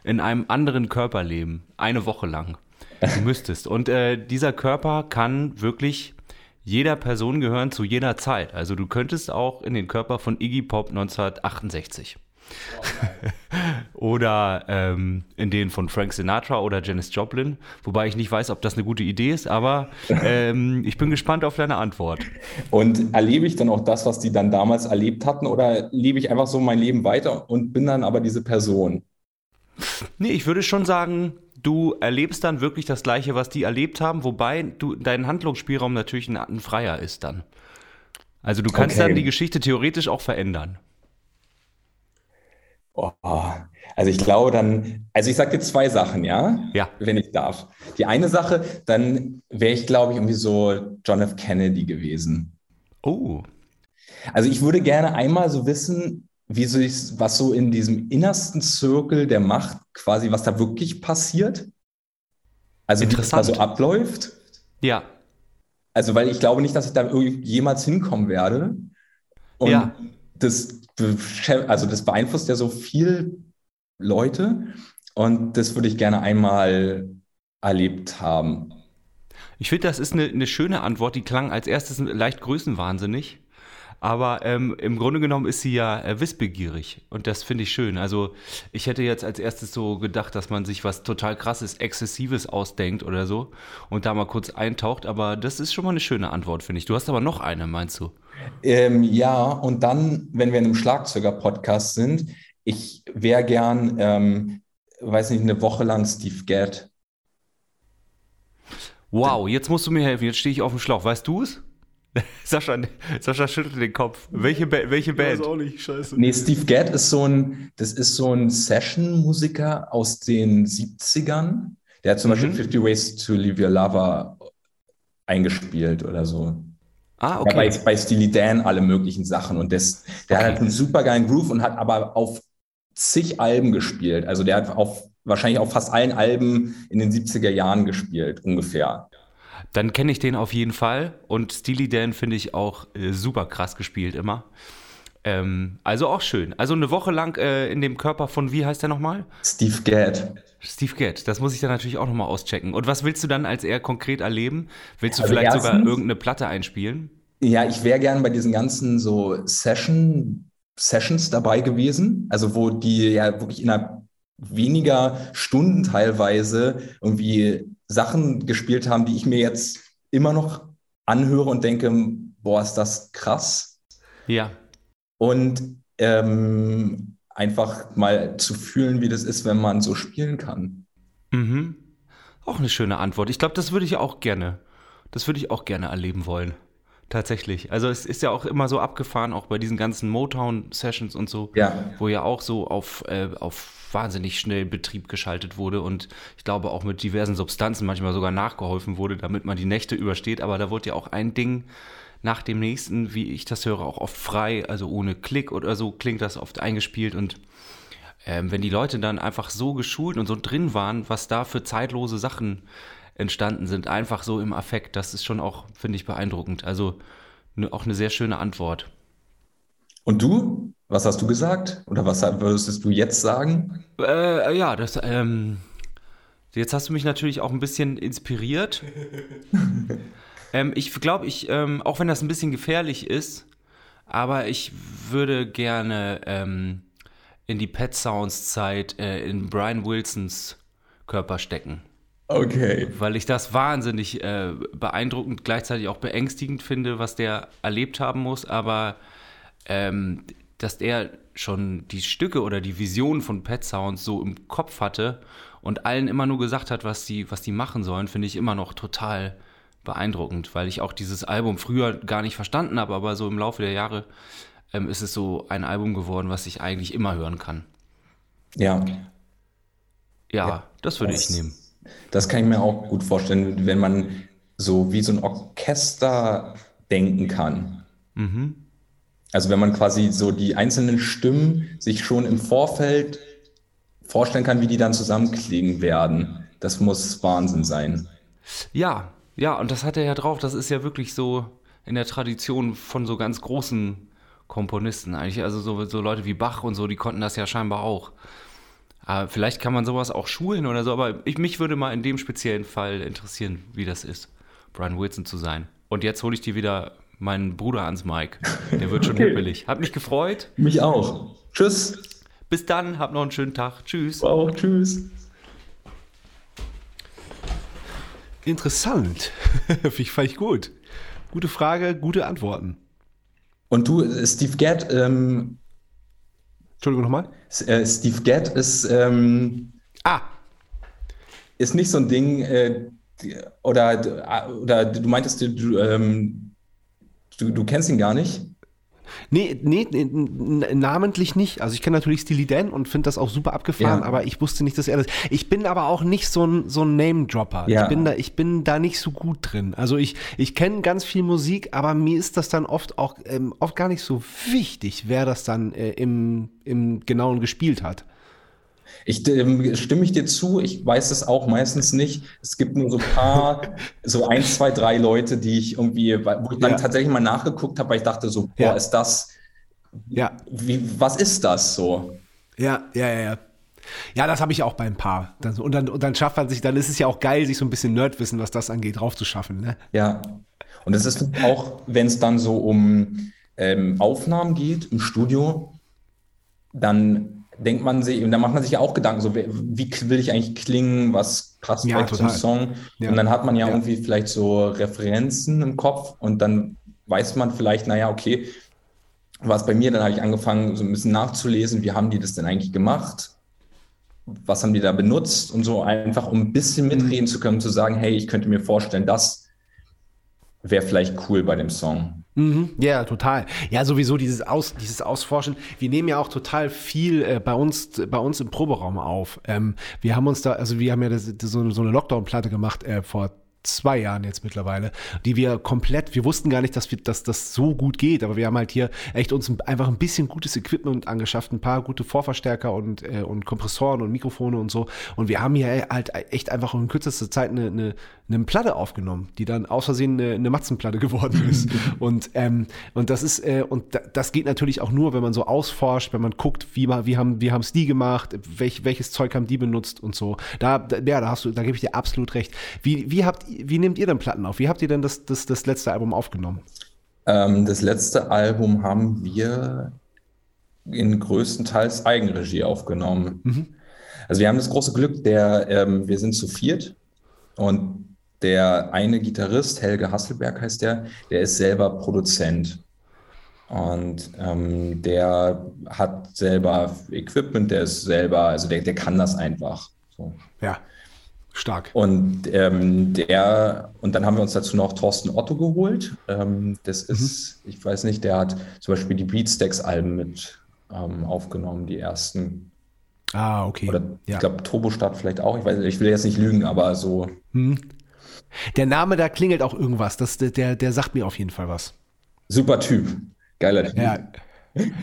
S4: in einem anderen Körper leben, eine Woche lang. Du [LAUGHS] müsstest. Und äh, dieser Körper kann wirklich jeder Person gehören zu jeder Zeit. Also du könntest auch in den Körper von Iggy Pop 1968. [LAUGHS] oder ähm, in den von Frank Sinatra oder Janis Joplin. Wobei ich nicht weiß, ob das eine gute Idee ist, aber ähm, ich bin gespannt auf deine Antwort.
S1: Und erlebe ich dann auch das, was die dann damals erlebt hatten, oder lebe ich einfach so mein Leben weiter und bin dann aber diese Person?
S4: Nee, ich würde schon sagen, du erlebst dann wirklich das Gleiche, was die erlebt haben, wobei du, dein Handlungsspielraum natürlich ein, ein freier ist dann. Also du kannst
S1: Okay.
S4: dann die Geschichte theoretisch auch verändern.
S1: Oh, also ich glaube dann, also ich sage dir zwei Sachen, ja?
S4: Ja.
S1: Wenn ich darf. Die eine Sache, dann wäre ich, glaube ich, irgendwie so John F. Kennedy gewesen.
S4: Oh,
S1: Also ich würde gerne einmal so wissen, wie so ich, was so in diesem innersten Zirkel der Macht quasi, was da wirklich passiert. Also wie das da so abläuft.
S4: ja.
S1: Also weil ich glaube nicht, dass ich da irgendwie jemals hinkommen werde. Und
S4: Ja.
S1: das, also das beeinflusst ja so viel Leute. Und das würde ich gerne einmal erlebt haben.
S4: Ich finde, das ist eine, eine schöne Antwort. Die klang als erstes leicht größenwahnsinnig. Aber ähm, im Grunde genommen ist sie ja äh, wissbegierig. Und das finde ich schön. Also, ich hätte jetzt als erstes so gedacht, dass man sich was total krasses, Exzessives ausdenkt oder so und da mal kurz eintaucht. Aber das ist schon mal eine schöne Antwort, finde ich. Du hast aber noch eine, meinst du?
S1: Ähm, ja, und dann, wenn wir in einem Schlagzeuger-Podcast sind, ich wäre gern, ähm, weiß nicht, eine Woche lang Steve Gadd.
S4: Wow, jetzt musst du mir helfen. Jetzt stehe ich auf dem Schlauch. Weißt du es? [LAUGHS] Sascha, Sascha schüttelt den Kopf. Welche, ba welche Band?
S2: auch nicht, scheiße.
S1: Nee, Steve Gadd ist so ein, das ist so ein Session-Musiker aus den 70ern. Der hat zum Beispiel 50 Ways to Leave Your Lover eingespielt oder so.
S4: Ah,
S1: Ja, bei,
S4: okay.
S1: bei Steely Dan alle möglichen Sachen. Und das, der hat
S4: Okay.
S1: halt einen super geilen Groove und hat aber auf zig Alben gespielt. Also der hat auf wahrscheinlich auf fast allen Alben in den 70er Jahren gespielt, ungefähr.
S4: Dann kenne ich den auf jeden Fall. Und Steely Dan finde ich auch äh, super krass gespielt immer. Ähm, also auch schön. Also eine Woche lang äh, in dem Körper von, wie heißt der nochmal?
S1: Steve Gadd.
S4: Steve Gadd. Das muss ich dann natürlich auch nochmal auschecken. Und was willst du dann als er konkret erleben? Willst du
S1: Also
S4: vielleicht sogar
S1: erstens-
S4: irgendeine Platte einspielen?
S1: Ja, ich wäre gern bei diesen ganzen so Session, Sessions dabei gewesen, also wo die ja wirklich innerhalb weniger Stunden teilweise irgendwie Sachen gespielt haben, die ich mir jetzt immer noch anhöre und denke, boah, ist das krass.
S4: Ja.
S1: Und ähm, einfach mal zu fühlen, wie das ist, wenn man so spielen kann.
S4: Mhm. Auch eine schöne Antwort. Ich glaube, das würde ich auch gerne. Das würde ich auch gerne erleben wollen. Tatsächlich. Also es ist ja auch immer so abgefahren, auch bei diesen ganzen Motown-Sessions und so,
S1: Ja.
S4: wo ja auch so auf, äh, auf wahnsinnig schnell Betrieb geschaltet wurde und ich glaube auch mit diversen Substanzen manchmal sogar nachgeholfen wurde, damit man die Nächte übersteht. Aber da wurde ja auch ein Ding nach dem nächsten, wie ich das höre, auch oft frei, also ohne Klick oder so klingt das oft eingespielt und ähm, wenn die Leute dann einfach so geschult und so drin waren, was da für zeitlose Sachen entstanden sind, einfach so im Affekt, das ist schon auch, finde ich, beeindruckend. Also ne, auch eine sehr schöne Antwort.
S1: Und du? Was hast du gesagt? Oder was würdest du jetzt sagen?
S4: Äh, ja, das, ähm, jetzt hast du mich natürlich auch ein bisschen inspiriert. [LAUGHS] ähm, ich glaube, ich, ähm, auch wenn das ein bisschen gefährlich ist, aber ich würde gerne ähm, in die Pet Sounds Zeit äh, in Brian Wilsons Körper stecken.
S1: Okay.
S4: weil ich das wahnsinnig äh, beeindruckend, gleichzeitig auch beängstigend finde, was der erlebt haben muss, aber ähm, dass der schon die Stücke oder die Vision von Pet Sounds so im Kopf hatte und allen immer nur gesagt hat, was die, was die machen sollen, finde ich immer noch total beeindruckend, weil ich auch dieses Album früher gar nicht verstanden habe, aber so im Laufe der Jahre ähm, ist es so ein Album geworden, was ich eigentlich immer hören kann.
S1: Ja.
S4: Ja, das würde
S1: Das-
S4: ich nehmen.
S1: Das kann ich mir auch gut vorstellen, wenn man so wie so ein Orchester denken kann. Also wenn man quasi so die einzelnen Stimmen sich schon im Vorfeld vorstellen kann, wie die dann zusammenklingen werden. Das muss Wahnsinn sein.
S4: Ja, ja, und das hat er ja drauf. Das ist ja wirklich so in der Tradition von so ganz großen Komponisten eigentlich. Also so, so Leute wie Bach und so, die konnten das ja scheinbar auch. Aber vielleicht kann man sowas auch schulen oder so, aber ich, mich würde mal in dem speziellen Fall interessieren, wie das ist, Brian Wilson zu sein. Und jetzt hole ich dir wieder meinen Bruder ans Mike. Der wird schon [LAUGHS]
S1: Okay.
S4: hippelig. Hat mich gefreut.
S1: Mich auch. Tschüss.
S4: Bis dann, hab noch einen schönen Tag. Tschüss.
S1: Auch tschüss.
S2: Interessant. [LAUGHS] Finde ich, fand ich gut. Gute Frage, gute Antworten.
S1: Und du, äh, Steve Gadd, ähm,
S2: Entschuldigung nochmal.
S1: Äh, Steve Gadd ist, ähm,
S2: Ah,
S1: ist nicht so ein Ding, äh, oder, oder du meintest, du, ähm, du, du kennst ihn gar nicht?
S2: Nee, nee, nee, namentlich nicht. Also ich kenne natürlich Steely Dan und finde das auch super abgefahren,
S1: Ja.
S2: aber ich wusste nicht, dass er das. Ich bin aber auch nicht so ein, so ein Name-Dropper.
S1: Ja.
S2: Ich, bin da, ich bin da nicht so gut drin. Also ich, ich kenne ganz viel Musik, aber mir ist das dann oft auch ähm, oft gar nicht so wichtig, wer das dann äh, im, im Genauen gespielt hat.
S1: Ich ähm, stimme ich dir zu, ich weiß es auch meistens nicht. Es gibt nur so ein paar, [LAUGHS] so ein, zwei, drei Leute, die ich irgendwie, wo ich dann
S2: Ja.
S1: tatsächlich mal nachgeguckt habe, weil ich dachte so, boah,
S2: Ja.
S1: ist das,
S2: Ja,
S1: wie, was ist das so?
S2: Ja, ja, ja, ja. Ja, das habe ich auch bei ein paar. Und, dann, und dann schafft man sich, dann ist es ja auch geil, sich so ein bisschen Nerdwissen, was das angeht, drauf zu schaffen. Ne?
S1: Ja. Und es ist auch, wenn es dann so um ähm, Aufnahmen geht im Studio, dann denkt man sich, dann macht man sich ja auch Gedanken, so wer- wie will ich eigentlich klingen, was passt
S2: Ja,
S1: zum. Song.
S2: Ja.
S1: Und dann hat man ja,
S2: Ja.
S1: irgendwie vielleicht so Referenzen im Kopf und dann weiß man vielleicht, naja, okay, was bei mir, dann habe ich angefangen, so ein bisschen nachzulesen, wie haben die das denn eigentlich gemacht? Was haben die da benutzt und so einfach, um ein bisschen mitreden zu können, zu sagen, hey, ich könnte mir vorstellen, das wäre vielleicht cool bei dem Song.
S2: Mhm, ja, total. Ja, sowieso dieses, Aus, dieses Ausforschen. Wir nehmen ja auch total viel äh, bei uns bei uns im Proberaum auf. Ähm, wir haben uns da, also wir haben ja das, das, so, so eine Lockdown-Platte gemacht äh, vor zwei Jahren jetzt mittlerweile, die wir komplett, wir wussten gar nicht, dass, wir, dass das so gut geht, aber wir haben halt hier echt uns ein- einfach ein bisschen gutes Equipment angeschafft, ein paar gute Vorverstärker und, äh, und Kompressoren und Mikrofone und so und wir haben hier halt echt einfach in kürzester Zeit eine, eine, eine Platte aufgenommen, die dann aus Versehen eine, eine Matzenplatte [LAUGHS] geworden ist und, ähm, und das ist, äh, und da, das geht natürlich auch nur, wenn man so ausforscht, wenn man guckt, wie, wie haben, wie haben es die gemacht, welch, welches Zeug haben die benutzt und so. Da, da, ja, da hast du, da gebe ich dir absolut recht. Wie, wie habt, wie nehmt ihr denn Platten auf? Wie habt ihr denn das, das, das letzte Album aufgenommen?
S1: Ähm, das letzte Album haben wir in größtenteils Eigenregie aufgenommen. Also wir haben das große Glück, der, ähm, wir sind zu viert und der eine Gitarrist, Helge Hasselberg heißt der, der ist selber Produzent. Und ähm, der hat selber Equipment, der ist selber, also der, der kann das einfach. So.
S2: Ja. Stark.
S1: Und ähm, der, und dann haben wir uns dazu noch Thorsten Otto geholt. Ähm, das ist, ich weiß nicht, der hat zum Beispiel die Beatstacks-Alben mit ähm, aufgenommen, die ersten.
S2: Ah, okay.
S1: Oder
S2: ja.
S1: ich glaube, Turbostart vielleicht auch. Ich weiß, ich will jetzt nicht lügen, aber so.
S2: Der Name, da klingelt auch irgendwas. Das, der, der sagt mir auf jeden Fall was.
S1: Super Typ. Geiler Typ.
S2: Ja.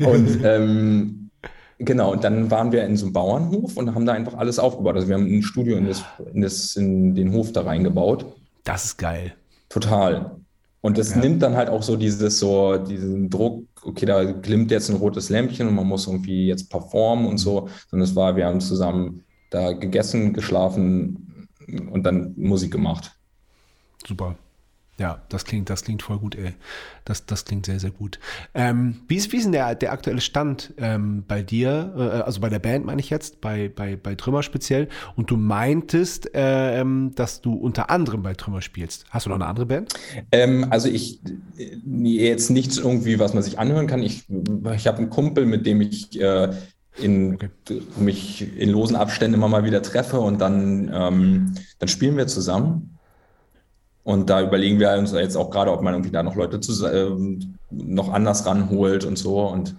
S1: Und ähm, genau, und dann waren wir in so einem Bauernhof und haben da einfach alles aufgebaut. Also wir haben ein Studio in, das, in, das, in den Hof da reingebaut.
S2: Das ist geil.
S1: Total. Und das
S2: Ja.
S1: nimmt dann halt auch so dieses so, diesen Druck, okay, da glimmt jetzt ein rotes Lämpchen und man muss irgendwie jetzt performen und so. Sondern es war, wir haben zusammen da gegessen, geschlafen und dann Musik gemacht.
S2: Super. Ja, das klingt, das klingt voll gut, ey. Das, das klingt sehr, sehr gut. Ähm, wie, ist, wie ist denn der, der aktuelle Stand ähm, bei dir, äh, also bei der Band meine ich jetzt, bei, bei, bei Trümmer speziell? Und du meintest, ähm, dass du unter anderem bei Trümmer spielst. Hast du noch eine andere Band?
S1: Ähm, also ich äh, jetzt nichts irgendwie, was man sich anhören kann. Ich, ich habe einen Kumpel, mit dem ich äh, in,
S2: Okay.
S1: mich in losen Abständen immer mal wieder treffe und dann, ähm, dann spielen wir zusammen. Und da überlegen wir uns jetzt auch gerade, ob man irgendwie da noch Leute zu, ähm, noch anders ranholt und so. Und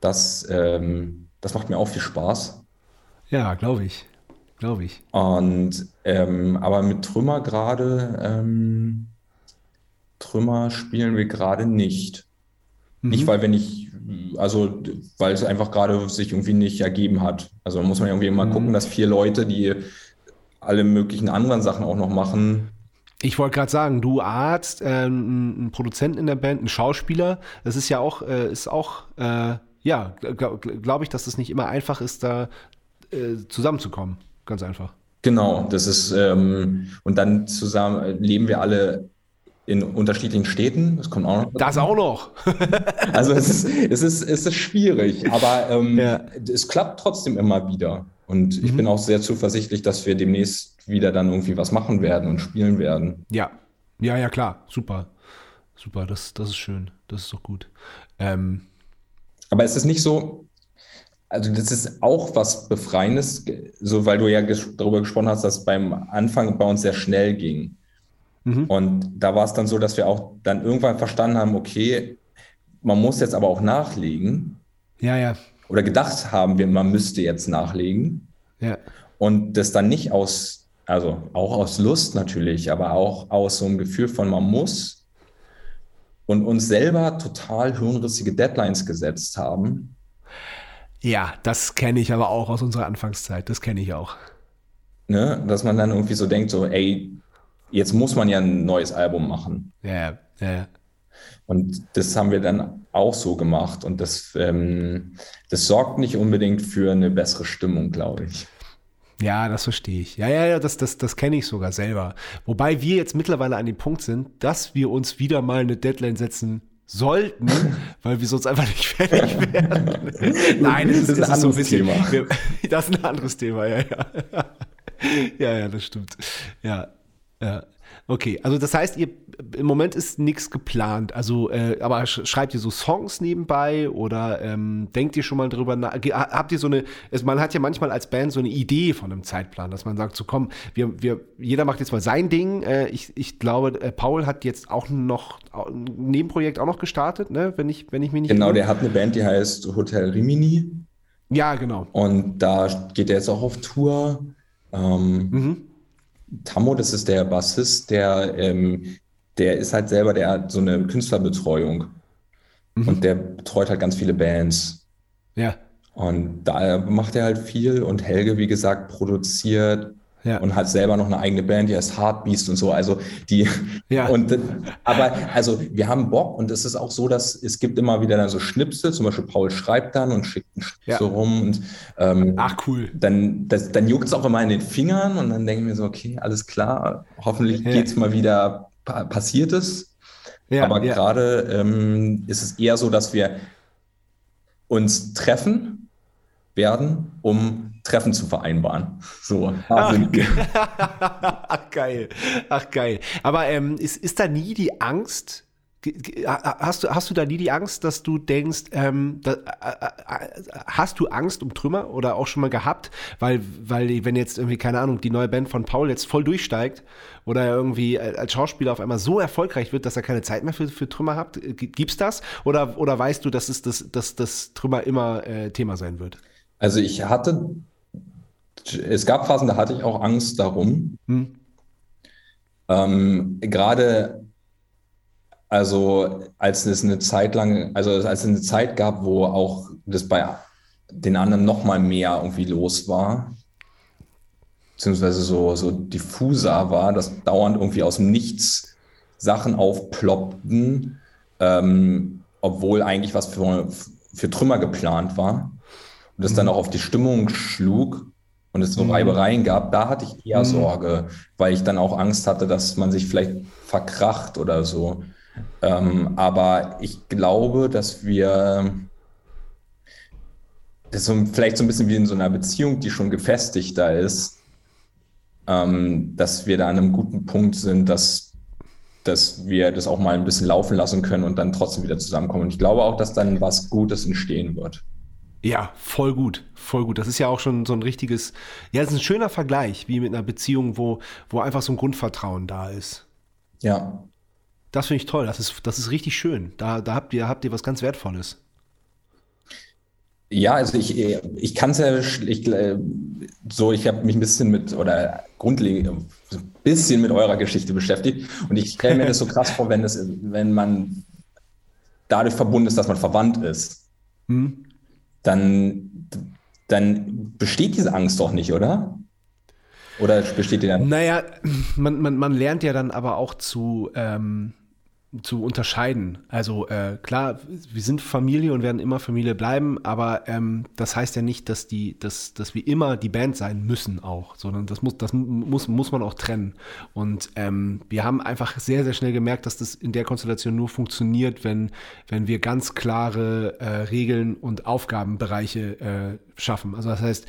S1: das, ähm, das macht mir auch viel Spaß.
S2: Ja, glaube ich. Glaube ich.
S1: Und ähm, aber mit Trümmer gerade, ähm, Trümmer spielen wir gerade nicht. Nicht, weil wir nicht, also weil es einfach gerade sich irgendwie nicht ergeben hat. Also muss man irgendwie mal gucken, dass vier Leute, die alle möglichen anderen Sachen auch noch machen,
S2: Ich wollte gerade sagen, du Arzt, ähm, ein Produzent in der Band, ein Schauspieler, das ist ja auch, äh, ist auch, äh, ja, glaube glaub ich, dass es nicht immer einfach ist, da äh, zusammenzukommen. Ganz einfach.
S1: Genau, das ist, ähm, und dann zusammen leben wir alle in unterschiedlichen Städten. Das kommt auch noch.
S2: Das auch noch.
S1: Also es ist, es ist, es ist schwierig, aber ähm,
S2: Ja.
S1: es klappt trotzdem immer wieder. Und ich bin auch sehr zuversichtlich, dass wir demnächst wieder dann irgendwie was machen werden und spielen werden.
S2: Ja, ja, ja, klar. Super. Super, das, das ist schön. Das ist doch gut. Ähm,
S1: Aber es ist nicht so, also das ist auch was Befreiendes, so weil du ja ges darüber gesprochen hast, dass beim Anfang bei uns sehr schnell ging. Und da war es dann so, dass wir auch dann irgendwann verstanden haben, okay, man muss jetzt aber auch nachlegen
S2: ja, ja,
S1: oder gedacht haben wir, man müsste jetzt nachlegen.
S2: ja.
S1: Und das dann nicht aus, also auch aus Lust natürlich, aber auch aus so einem Gefühl von man muss und uns selber total hirnrissige Deadlines gesetzt haben.
S2: Ja, das kenne ich aber auch aus unserer Anfangszeit. Das kenne ich auch.
S1: Ne? Dass man dann irgendwie so denkt, so, ey, jetzt muss man ja ein neues Album machen.
S2: Ja, ja.
S1: Und das haben wir dann auch so gemacht. Und das, ähm, das sorgt nicht unbedingt für eine bessere Stimmung, glaube ich.
S2: Ja, das verstehe ich. Ja, ja, ja, das, das, das kenne ich sogar selber. Wobei wir jetzt mittlerweile an dem Punkt sind, dass wir uns wieder mal eine Deadline setzen sollten, [LAUGHS] weil wir sonst einfach nicht fertig werden. [LAUGHS] Nein, es
S1: Das ist ein
S2: es so
S1: anderes Thema.
S2: Wir, [LAUGHS] das ist ein anderes Thema, ja, ja. Ja, ja, das stimmt. Ja, ja. Okay, also das heißt, ihr im Moment ist nichts geplant. Also, äh, aber sch schreibt ihr so Songs nebenbei oder ähm, denkt ihr schon mal drüber nach? Habt ihr so eine, es, man hat ja manchmal als Band so eine Idee von einem Zeitplan, dass man sagt, so komm, wir, wir, jeder macht jetzt mal sein Ding. Äh, ich, ich glaube, äh, Paul hat jetzt auch noch ein Nebenprojekt auch noch gestartet, ne? Wenn ich, wenn ich mich nicht
S1: Genau,
S2: irre.
S1: der hat eine Band, die heißt Hotel Rimini.
S2: Ja, genau.
S1: Und da geht er jetzt auch auf Tour. Ähm, Tammo, das ist der Bassist, der, ähm, der ist halt selber, der hat so eine Künstlerbetreuung. Und der betreut halt ganz viele Bands.
S2: Ja.
S1: Und da macht er halt viel. Und Helge, wie gesagt, produziert
S2: Ja.
S1: und hat selber noch eine eigene Band, die heißt Heartbeast und so. Also die, [LAUGHS]
S2: Ja.
S1: und, aber also wir haben Bock und es ist auch so, dass es gibt immer wieder dann so Schnipsel, zum Beispiel Paul schreibt dann und schickt einen Schnipsel
S2: Ja.
S1: rum und ähm,
S2: Ach, cool.
S1: dann, das, dann juckt es auch immer in den Fingern und dann denken wir so, okay, alles klar, hoffentlich
S2: Ja.
S1: geht's mal wieder, pa passiert es.
S2: Ja,
S1: Aber gerade ähm, ist es eher so, dass wir uns treffen werden, um Treffen zu vereinbaren. So.
S2: Ach, [LAUGHS] Ach geil, ach geil. Aber ähm, ist, ist da nie die Angst, Hast du, hast du da nie die Angst, dass du denkst, ähm, da, äh, äh, hast du Angst um Trümmer oder auch schon mal gehabt? Weil, weil, wenn jetzt irgendwie, keine Ahnung, die neue Band von Paul jetzt voll durchsteigt oder er irgendwie als Schauspieler auf einmal so erfolgreich wird, dass er keine Zeit mehr für, für Trümmer hat, äh, gi- gibt's das? Oder, oder weißt du, dass, es das, dass das Trümmer immer äh, Thema sein wird?
S1: Also ich hatte, es gab Phasen, da hatte ich auch Angst darum.
S2: Hm?
S1: Ähm, gerade, also als es eine Zeit lang, also als es eine Zeit gab, wo auch das bei den anderen noch mal mehr irgendwie los war, beziehungsweise so, so diffuser war, dass dauernd irgendwie aus dem Nichts Sachen aufploppten, ähm, obwohl eigentlich was für, für Trümmer geplant war. Und das dann auch auf die Stimmung schlug und es so Reibereien gab, da hatte ich eher Sorge, weil ich dann auch Angst hatte, dass man sich vielleicht verkracht oder so. Ähm, aber ich glaube, dass wir das so, vielleicht so ein bisschen wie in so einer Beziehung, die schon gefestigter ist, ähm, dass wir da an einem guten Punkt sind, dass, dass wir das auch mal ein bisschen laufen lassen können und dann trotzdem wieder zusammenkommen. Und ich glaube auch, dass dann was Gutes entstehen wird.
S2: Ja, voll gut, voll gut. Das ist ja auch schon so ein richtiges, ja, das ist ein schöner Vergleich, wie mit einer Beziehung, wo, wo einfach so ein Grundvertrauen da ist.
S1: Ja,
S2: Das finde ich toll, das ist, das ist richtig schön. Da, da habt ihr, habt ihr was ganz Wertvolles.
S1: Ja, also ich, ich kann es ja, ich, so, ich habe mich ein bisschen mit, oder grundlegend, ein bisschen mit eurer Geschichte beschäftigt und ich stelle mir das so [LAUGHS] krass vor, wenn, das, wenn man dadurch verbunden ist, dass man verwandt ist,
S2: Hm?
S1: Dann, dann besteht diese Angst doch nicht, oder? Oder besteht die dann?
S2: Naja, man, man, man lernt ja dann aber auch zu, ähm, zu unterscheiden. Also äh, klar, wir sind Familie und werden immer Familie bleiben, aber ähm, das heißt ja nicht, dass die, dass, dass wir immer die Band sein müssen auch, sondern das muss, das muss, muss man auch trennen. Und ähm, wir haben einfach sehr, sehr schnell gemerkt, dass das in der Konstellation nur funktioniert, wenn, wenn wir ganz klare äh, Regeln und Aufgabenbereiche äh, schaffen. Also das heißt,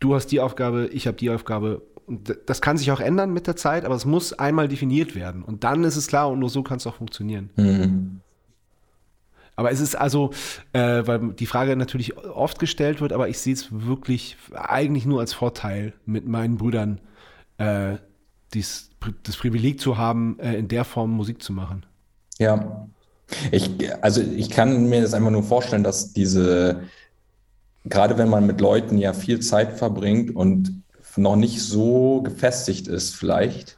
S2: du hast die Aufgabe, ich habe die Aufgabe. Und das kann sich auch ändern mit der Zeit, aber es muss einmal definiert werden. Und dann ist es klar und nur so kann es auch funktionieren.
S1: Hm.
S2: Aber es ist also, äh, weil die Frage natürlich oft gestellt wird, aber ich sehe es wirklich eigentlich nur als Vorteil, mit meinen Brüdern äh, dies, das Privileg zu haben, äh, in der Form Musik zu machen.
S1: Ja. Ich, also ich kann mir das einfach nur vorstellen, dass diese, gerade wenn man mit Leuten ja viel Zeit verbringt und noch nicht so gefestigt ist, vielleicht,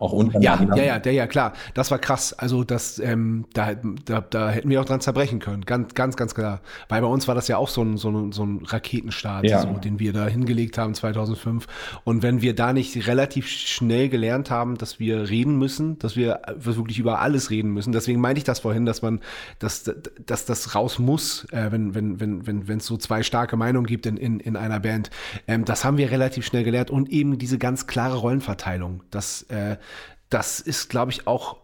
S1: auch
S2: Ja,
S1: untereinander.
S2: ja, ja, der, ja, klar. Das war krass. Also das, ähm, da, da, da hätten wir auch dran zerbrechen können. Ganz, ganz, ganz klar. Weil bei uns war das ja auch so ein, so ein, so ein Raketenstart,
S1: Ja.
S2: so, den wir da hingelegt haben 2005. Und wenn wir da nicht relativ schnell gelernt haben, dass wir reden müssen, dass wir wirklich über alles reden müssen. Deswegen meinte ich das vorhin, dass man, dass, dass das raus muss, äh, wenn, wenn, wenn, wenn, wenn es so zwei starke Meinungen gibt in, in, in einer Band. Ähm, das haben wir relativ schnell gelernt und eben diese ganz klare Rollenverteilung. Das, äh, das ist, glaube ich, auch,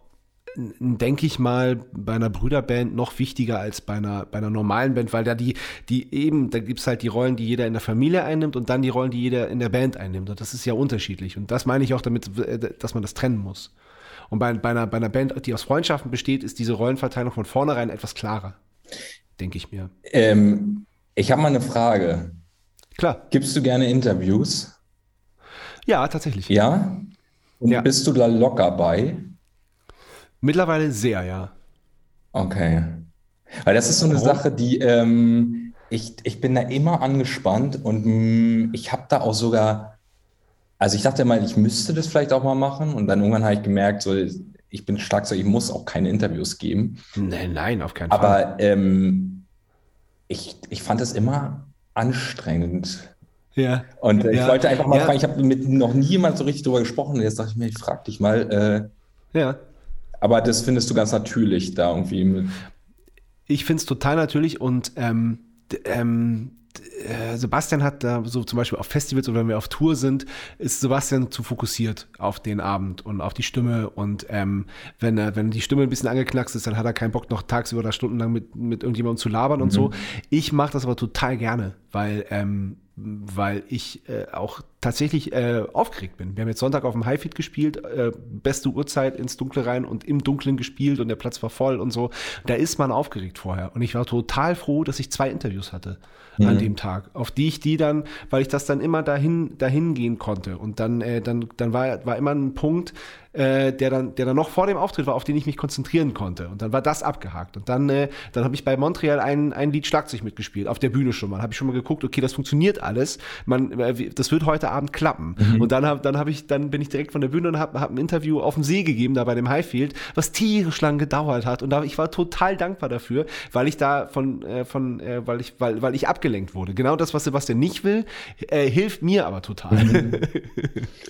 S2: denke ich mal, bei einer Brüderband noch wichtiger als bei einer, bei einer normalen Band, weil da die, die eben, da gibt's halt die Rollen, die jeder in der Familie einnimmt und dann die Rollen, die jeder in der Band einnimmt. Und das ist ja unterschiedlich. Und das meine ich auch damit, äh, dass man das trennen muss. Und bei, bei, einer, bei einer Band, die aus Freundschaften besteht, ist diese Rollenverteilung von vornherein etwas klarer. Denke ich mir.
S1: Ähm, ich habe mal eine Frage.
S2: Klar.
S1: Gibst du gerne Interviews?
S2: Ja, tatsächlich.
S1: Ja? Und
S2: Ja.
S1: bist du da locker bei?
S2: Mittlerweile sehr, ja.
S1: Okay. Weil das ist so eine
S2: Warum?
S1: Sache, die ähm, ich, ich bin da immer angespannt und mh, ich habe da auch sogar, also ich dachte mal, ich müsste das vielleicht auch mal machen und dann irgendwann habe ich gemerkt, so, ich bin stark so, ich muss auch keine Interviews geben.
S2: Nein, nein, auf keinen Fall.
S1: Aber ähm, ich, ich fand es immer anstrengend.
S2: Ja.
S1: Und äh, ich
S2: Ja.
S1: wollte einfach mal
S2: Ja.
S1: fragen, ich habe mit noch nie jemand so richtig drüber gesprochen und jetzt dachte ich mir, ich frage dich mal, äh,
S2: Ja.
S1: aber das findest du ganz natürlich da irgendwie.
S2: Ich finde es total natürlich und ähm, ähm, äh, Sebastian hat da so zum Beispiel auf Festivals oder wenn wir auf Tour sind, ist Sebastian zu fokussiert auf den Abend und auf die Stimme. Und ähm, wenn, er, wenn die Stimme ein bisschen angeknackst ist, dann hat er keinen Bock, noch tagsüber da stundenlang mit, mit irgendjemandem zu labern und so. Ich mache das aber total gerne, weil, ähm, weil ich äh, auch tatsächlich äh, aufgeregt bin. Wir haben jetzt Sonntag auf dem Highfield gespielt, äh, beste Uhrzeit ins Dunkle rein und im Dunkeln gespielt und der Platz war voll und so. Da ist man aufgeregt vorher. Und ich war total froh, dass ich zwei Interviews hatte an dem Tag, auf die ich die dann, weil ich das dann immer dahin, dahin gehen konnte. Und dann, äh, dann, dann war, war immer ein Punkt, äh, der, dann, der dann noch vor dem Auftritt war, auf den ich mich konzentrieren konnte. Und dann war das abgehakt. Und dann, äh, dann habe ich bei Montreal ein, ein Lied Schlagzeug mitgespielt, auf der Bühne schon mal. Habe ich schon mal geguckt, okay, das funktioniert alles. Man, äh, das wird heute Abend klappen. Und dann, hab, dann, hab ich, dann bin ich direkt von der Bühne und habe hab ein Interview auf dem See gegeben, da bei dem Highfield, was tierisch lang gedauert hat. Und da, ich war total dankbar dafür, weil ich da von, äh, von äh, weil, ich, weil, weil ich abgelenkt wurde. Genau das, was Sebastian nicht will, äh, hilft mir aber total. [LAUGHS]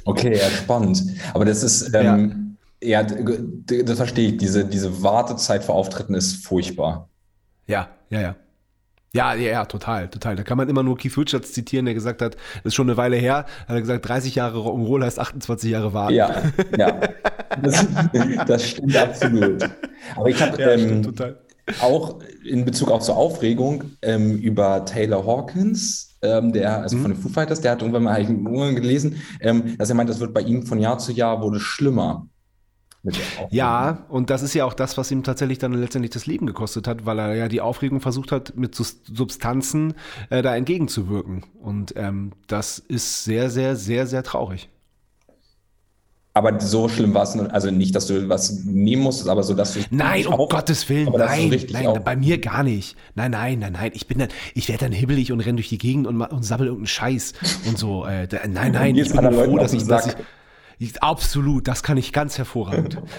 S1: Okay, ja, spannend. Aber das ist, ähm, ja, d- das verstehe ich. Diese, diese Wartezeit vor Auftritten ist furchtbar.
S2: Ja, ja, ja. Ja, ja, ja, total, total. Da kann man immer nur Keith Richards zitieren, der gesagt hat, das ist schon eine Weile her, hat er gesagt, 30 Jahre Rock'n'Roll heißt 28 Jahre warten.
S1: Ja, ja. [LAUGHS] Das, das stimmt absolut. Aber ich habe
S2: Ja,
S1: ähm,
S2: total.
S1: Auch in Bezug auf so Aufregung ähm, über Taylor Hawkins, ähm, der,
S2: Mhm.
S1: also von den Foo Fighters, der hat irgendwann mal irgendwann gelesen, ähm, dass er meint, das wird bei ihm von Jahr zu Jahr wurde schlimmer.
S2: Ja, und das ist ja auch das, was ihm tatsächlich dann letztendlich das Leben gekostet hat, weil er ja die Aufregung versucht hat, mit Substanzen äh, da entgegenzuwirken. Und ähm, das ist sehr, sehr, sehr, sehr traurig.
S1: Aber so schlimm war es, also nicht, dass du was nehmen musstest, aber so, dass du
S2: Nein, um
S1: auch-
S2: Gottes Willen, nein, nein,
S1: auch-
S2: bei mir gar nicht. Nein, nein, nein, nein. Ich bin dann, ich werde dann hibbelig und renn durch die Gegend und, und sammel irgendeinen Scheiß und so. Äh, da, nein, nein, ich bin
S1: Leuten
S2: froh, dass ich, dass ich, absolut, das kann ich ganz hervorragend. [LAUGHS]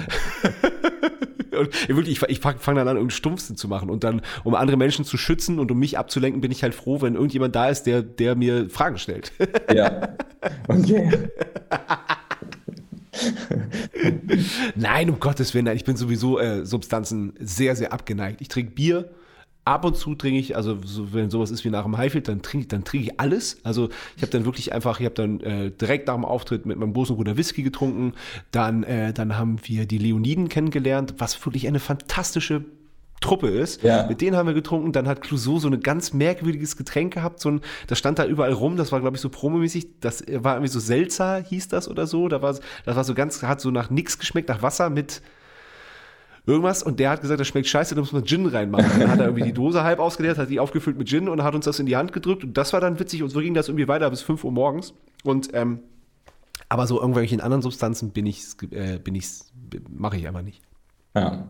S2: Und ich wirklich, ich, ich fange fang dann an, irgendeinen Stumpfsinn zu machen. Und dann, um andere Menschen zu schützen und um mich abzulenken, bin ich halt froh, wenn irgendjemand da ist, der, der mir Fragen stellt.
S1: Ja. [LAUGHS] Okay. [LAUGHS]
S2: Nein, um Gottes Willen, nein, ich bin sowieso äh, Substanzen sehr, sehr abgeneigt. Ich trinke Bier. Ab und zu trinke ich, also so, wenn sowas ist wie nach dem Highfield, dann trinke dann trinke ich alles. Also ich habe dann wirklich einfach, ich habe dann äh, direkt nach dem Auftritt mit meinem großen Bruder Whisky getrunken. Dann, äh, dann haben wir die Leoniden kennengelernt, was wirklich eine fantastische Truppe ist.
S1: Ja.
S2: Mit denen haben wir getrunken. Dann hat Clouseau so ein ganz merkwürdiges Getränk gehabt. So ein, das stand da überall rum. Das war, glaube ich, so promomäßig. Das war irgendwie so Seltzer, hieß das oder so. Da war, das war so ganz, hat so nach nix geschmeckt, nach Wasser mit irgendwas. Und der hat gesagt, das schmeckt scheiße, da muss man Gin reinmachen. Dann hat er irgendwie die Dose halb ausgeleert, hat die aufgefüllt mit Gin und hat uns das in die Hand gedrückt. Und das war dann witzig. Und so ging das irgendwie weiter bis 5 Uhr morgens. Und, ähm, aber so irgendwelchen anderen Substanzen bin ich, äh, bin ich, mache ich einfach nicht.
S1: Ja,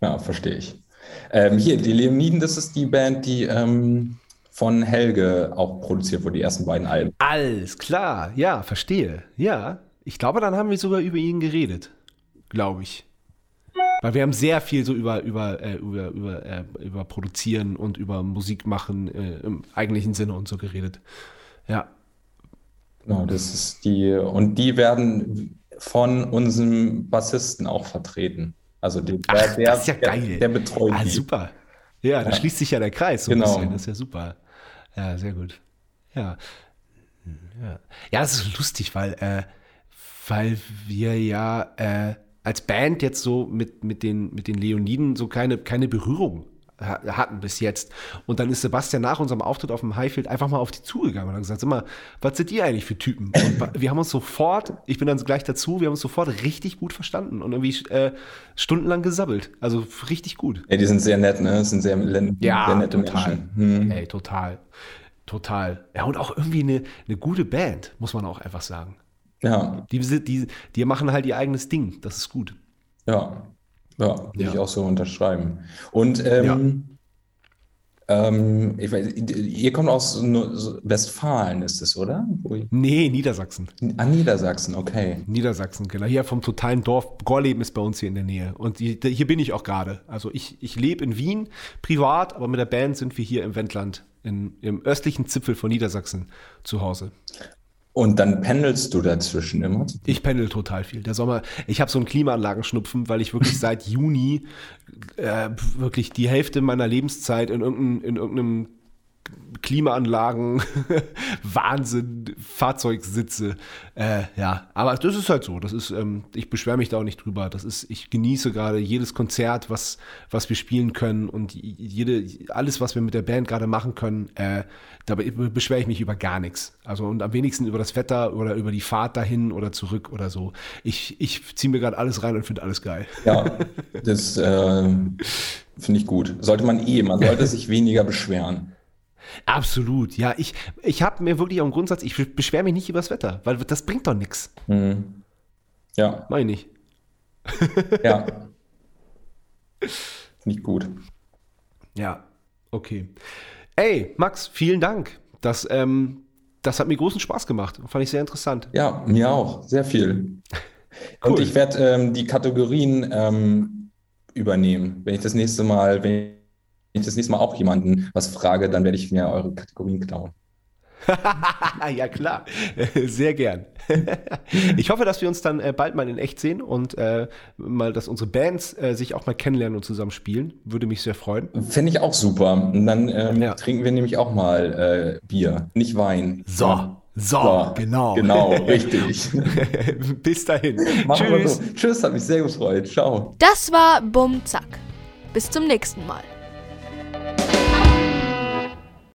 S1: ja verstehe ich. Ähm, hier, die Leoniden, das ist die Band, die ähm, von Helge auch produziert wurde, die ersten beiden Alben.
S2: Alles klar, ja, verstehe. Ja, ich glaube, dann haben wir sogar über ihn geredet. Glaube ich. Weil wir haben sehr viel so über, über, äh, über, über, äh, über Produzieren und über Musik machen äh, im eigentlichen Sinne und so geredet. Ja.
S1: Genau, das ist die, und die werden von unserem Bassisten auch vertreten. Also der,
S2: Ach,
S1: der,
S2: das ist ja
S1: der,
S2: geil.
S1: der betreut
S2: Ah,
S1: die.
S2: super. Ja, da
S1: Ja.
S2: schließt sich ja der Kreis so
S1: Genau.
S2: Das ist ja super. Ja, sehr gut. Ja. Ja, ja das ist lustig, weil, äh, weil wir ja äh, als Band jetzt so mit, mit, den, mit den Leoniden so keine, keine Berührung hatten bis jetzt. Und dann ist Sebastian nach unserem Auftritt auf dem Highfield einfach mal auf die zugegangen und hat gesagt, sag mal, was seid ihr eigentlich für Typen? Und wir haben uns sofort, ich bin dann gleich dazu, wir haben uns sofort richtig gut verstanden und irgendwie äh, stundenlang gesabbelt. Also richtig gut.
S1: Ja, die sind sehr nett, ne? Das sind sehr,
S2: Ja,
S1: sehr nette
S2: total.
S1: Menschen. Hm.
S2: Ey, total. Total. Ja, und auch irgendwie eine, eine gute Band, muss man auch einfach sagen.
S1: Ja,
S2: Die, die, die machen halt ihr eigenes Ding. Das ist gut.
S1: ja, ja, würde
S2: Ja.
S1: ich auch so unterschreiben. Und ähm, ähm, ich weiß, ihr kommt aus Westfalen, ist es, oder?
S2: Nee, Niedersachsen.
S1: Ah, Niedersachsen, okay.
S2: Niedersachsen, genau. Hier vom totalen Dorf. Gorleben ist bei uns hier in der Nähe. Und hier bin ich auch gerade. Also ich, ich lebe in Wien, privat, aber mit der Band sind wir hier im Wendland, in, im östlichen Zipfel von Niedersachsen zu Hause.
S1: Und dann pendelst du dazwischen immer?
S2: Ich pendel total viel. Der Sommer, ich habe so einen Klimaanlagenschnupfen, weil ich wirklich seit Juni äh, wirklich die Hälfte meiner Lebenszeit in irgendeinem, in irgendeinem Klimaanlagen, [LAUGHS] Wahnsinn, Fahrzeugsitze. Äh, ja, aber das ist halt so. Das ist, ähm, ich beschwere mich da auch nicht drüber. Das ist, ich genieße gerade jedes Konzert, was, was wir spielen können und jede, alles, was wir mit der Band gerade machen können. Äh, da beschwere ich mich über gar nichts. Also und am wenigsten über das Wetter oder über die Fahrt dahin oder zurück oder so. Ich, ich ziehe mir gerade alles rein und finde alles geil.
S1: Ja, das äh, finde ich gut. Sollte man eh, man sollte [LAUGHS] sich weniger beschweren.
S2: Absolut, ja. Ich, ich habe mir wirklich auch einen Grundsatz, ich beschwere mich nicht über das Wetter, weil das bringt doch nichts.
S1: Mhm. Ja.
S2: Meine ich.
S1: ja. [LAUGHS] Ich gut.
S2: Ja, okay. Ey, Max, vielen Dank. Das, ähm, das hat mir großen Spaß gemacht. Fand ich sehr interessant.
S1: Ja, mir auch. Sehr viel. [LAUGHS] cool. Und ich werde ähm, die Kategorien ähm, übernehmen. Wenn ich das nächste Mal, wenn ich das nächste Mal auch jemanden was frage, dann werde ich mir eure Kategorien klauen. [LAUGHS]
S2: ja, klar. [LAUGHS] Sehr gern. [LAUGHS] ich hoffe, dass wir uns dann äh, bald mal in echt sehen und äh, mal, dass unsere Bands äh, sich auch mal kennenlernen und zusammen spielen. Würde mich sehr freuen.
S1: Fände ich auch super. Und dann ähm, ja. trinken wir nämlich auch mal äh, Bier, nicht Wein.
S2: So. So, so, genau.
S1: Genau, richtig.
S2: Bis dahin.
S1: Machen Tschüss. So. Tschüss, hat mich sehr gefreut. Ciao.
S3: Das war Bum Zack. Bis zum nächsten Mal.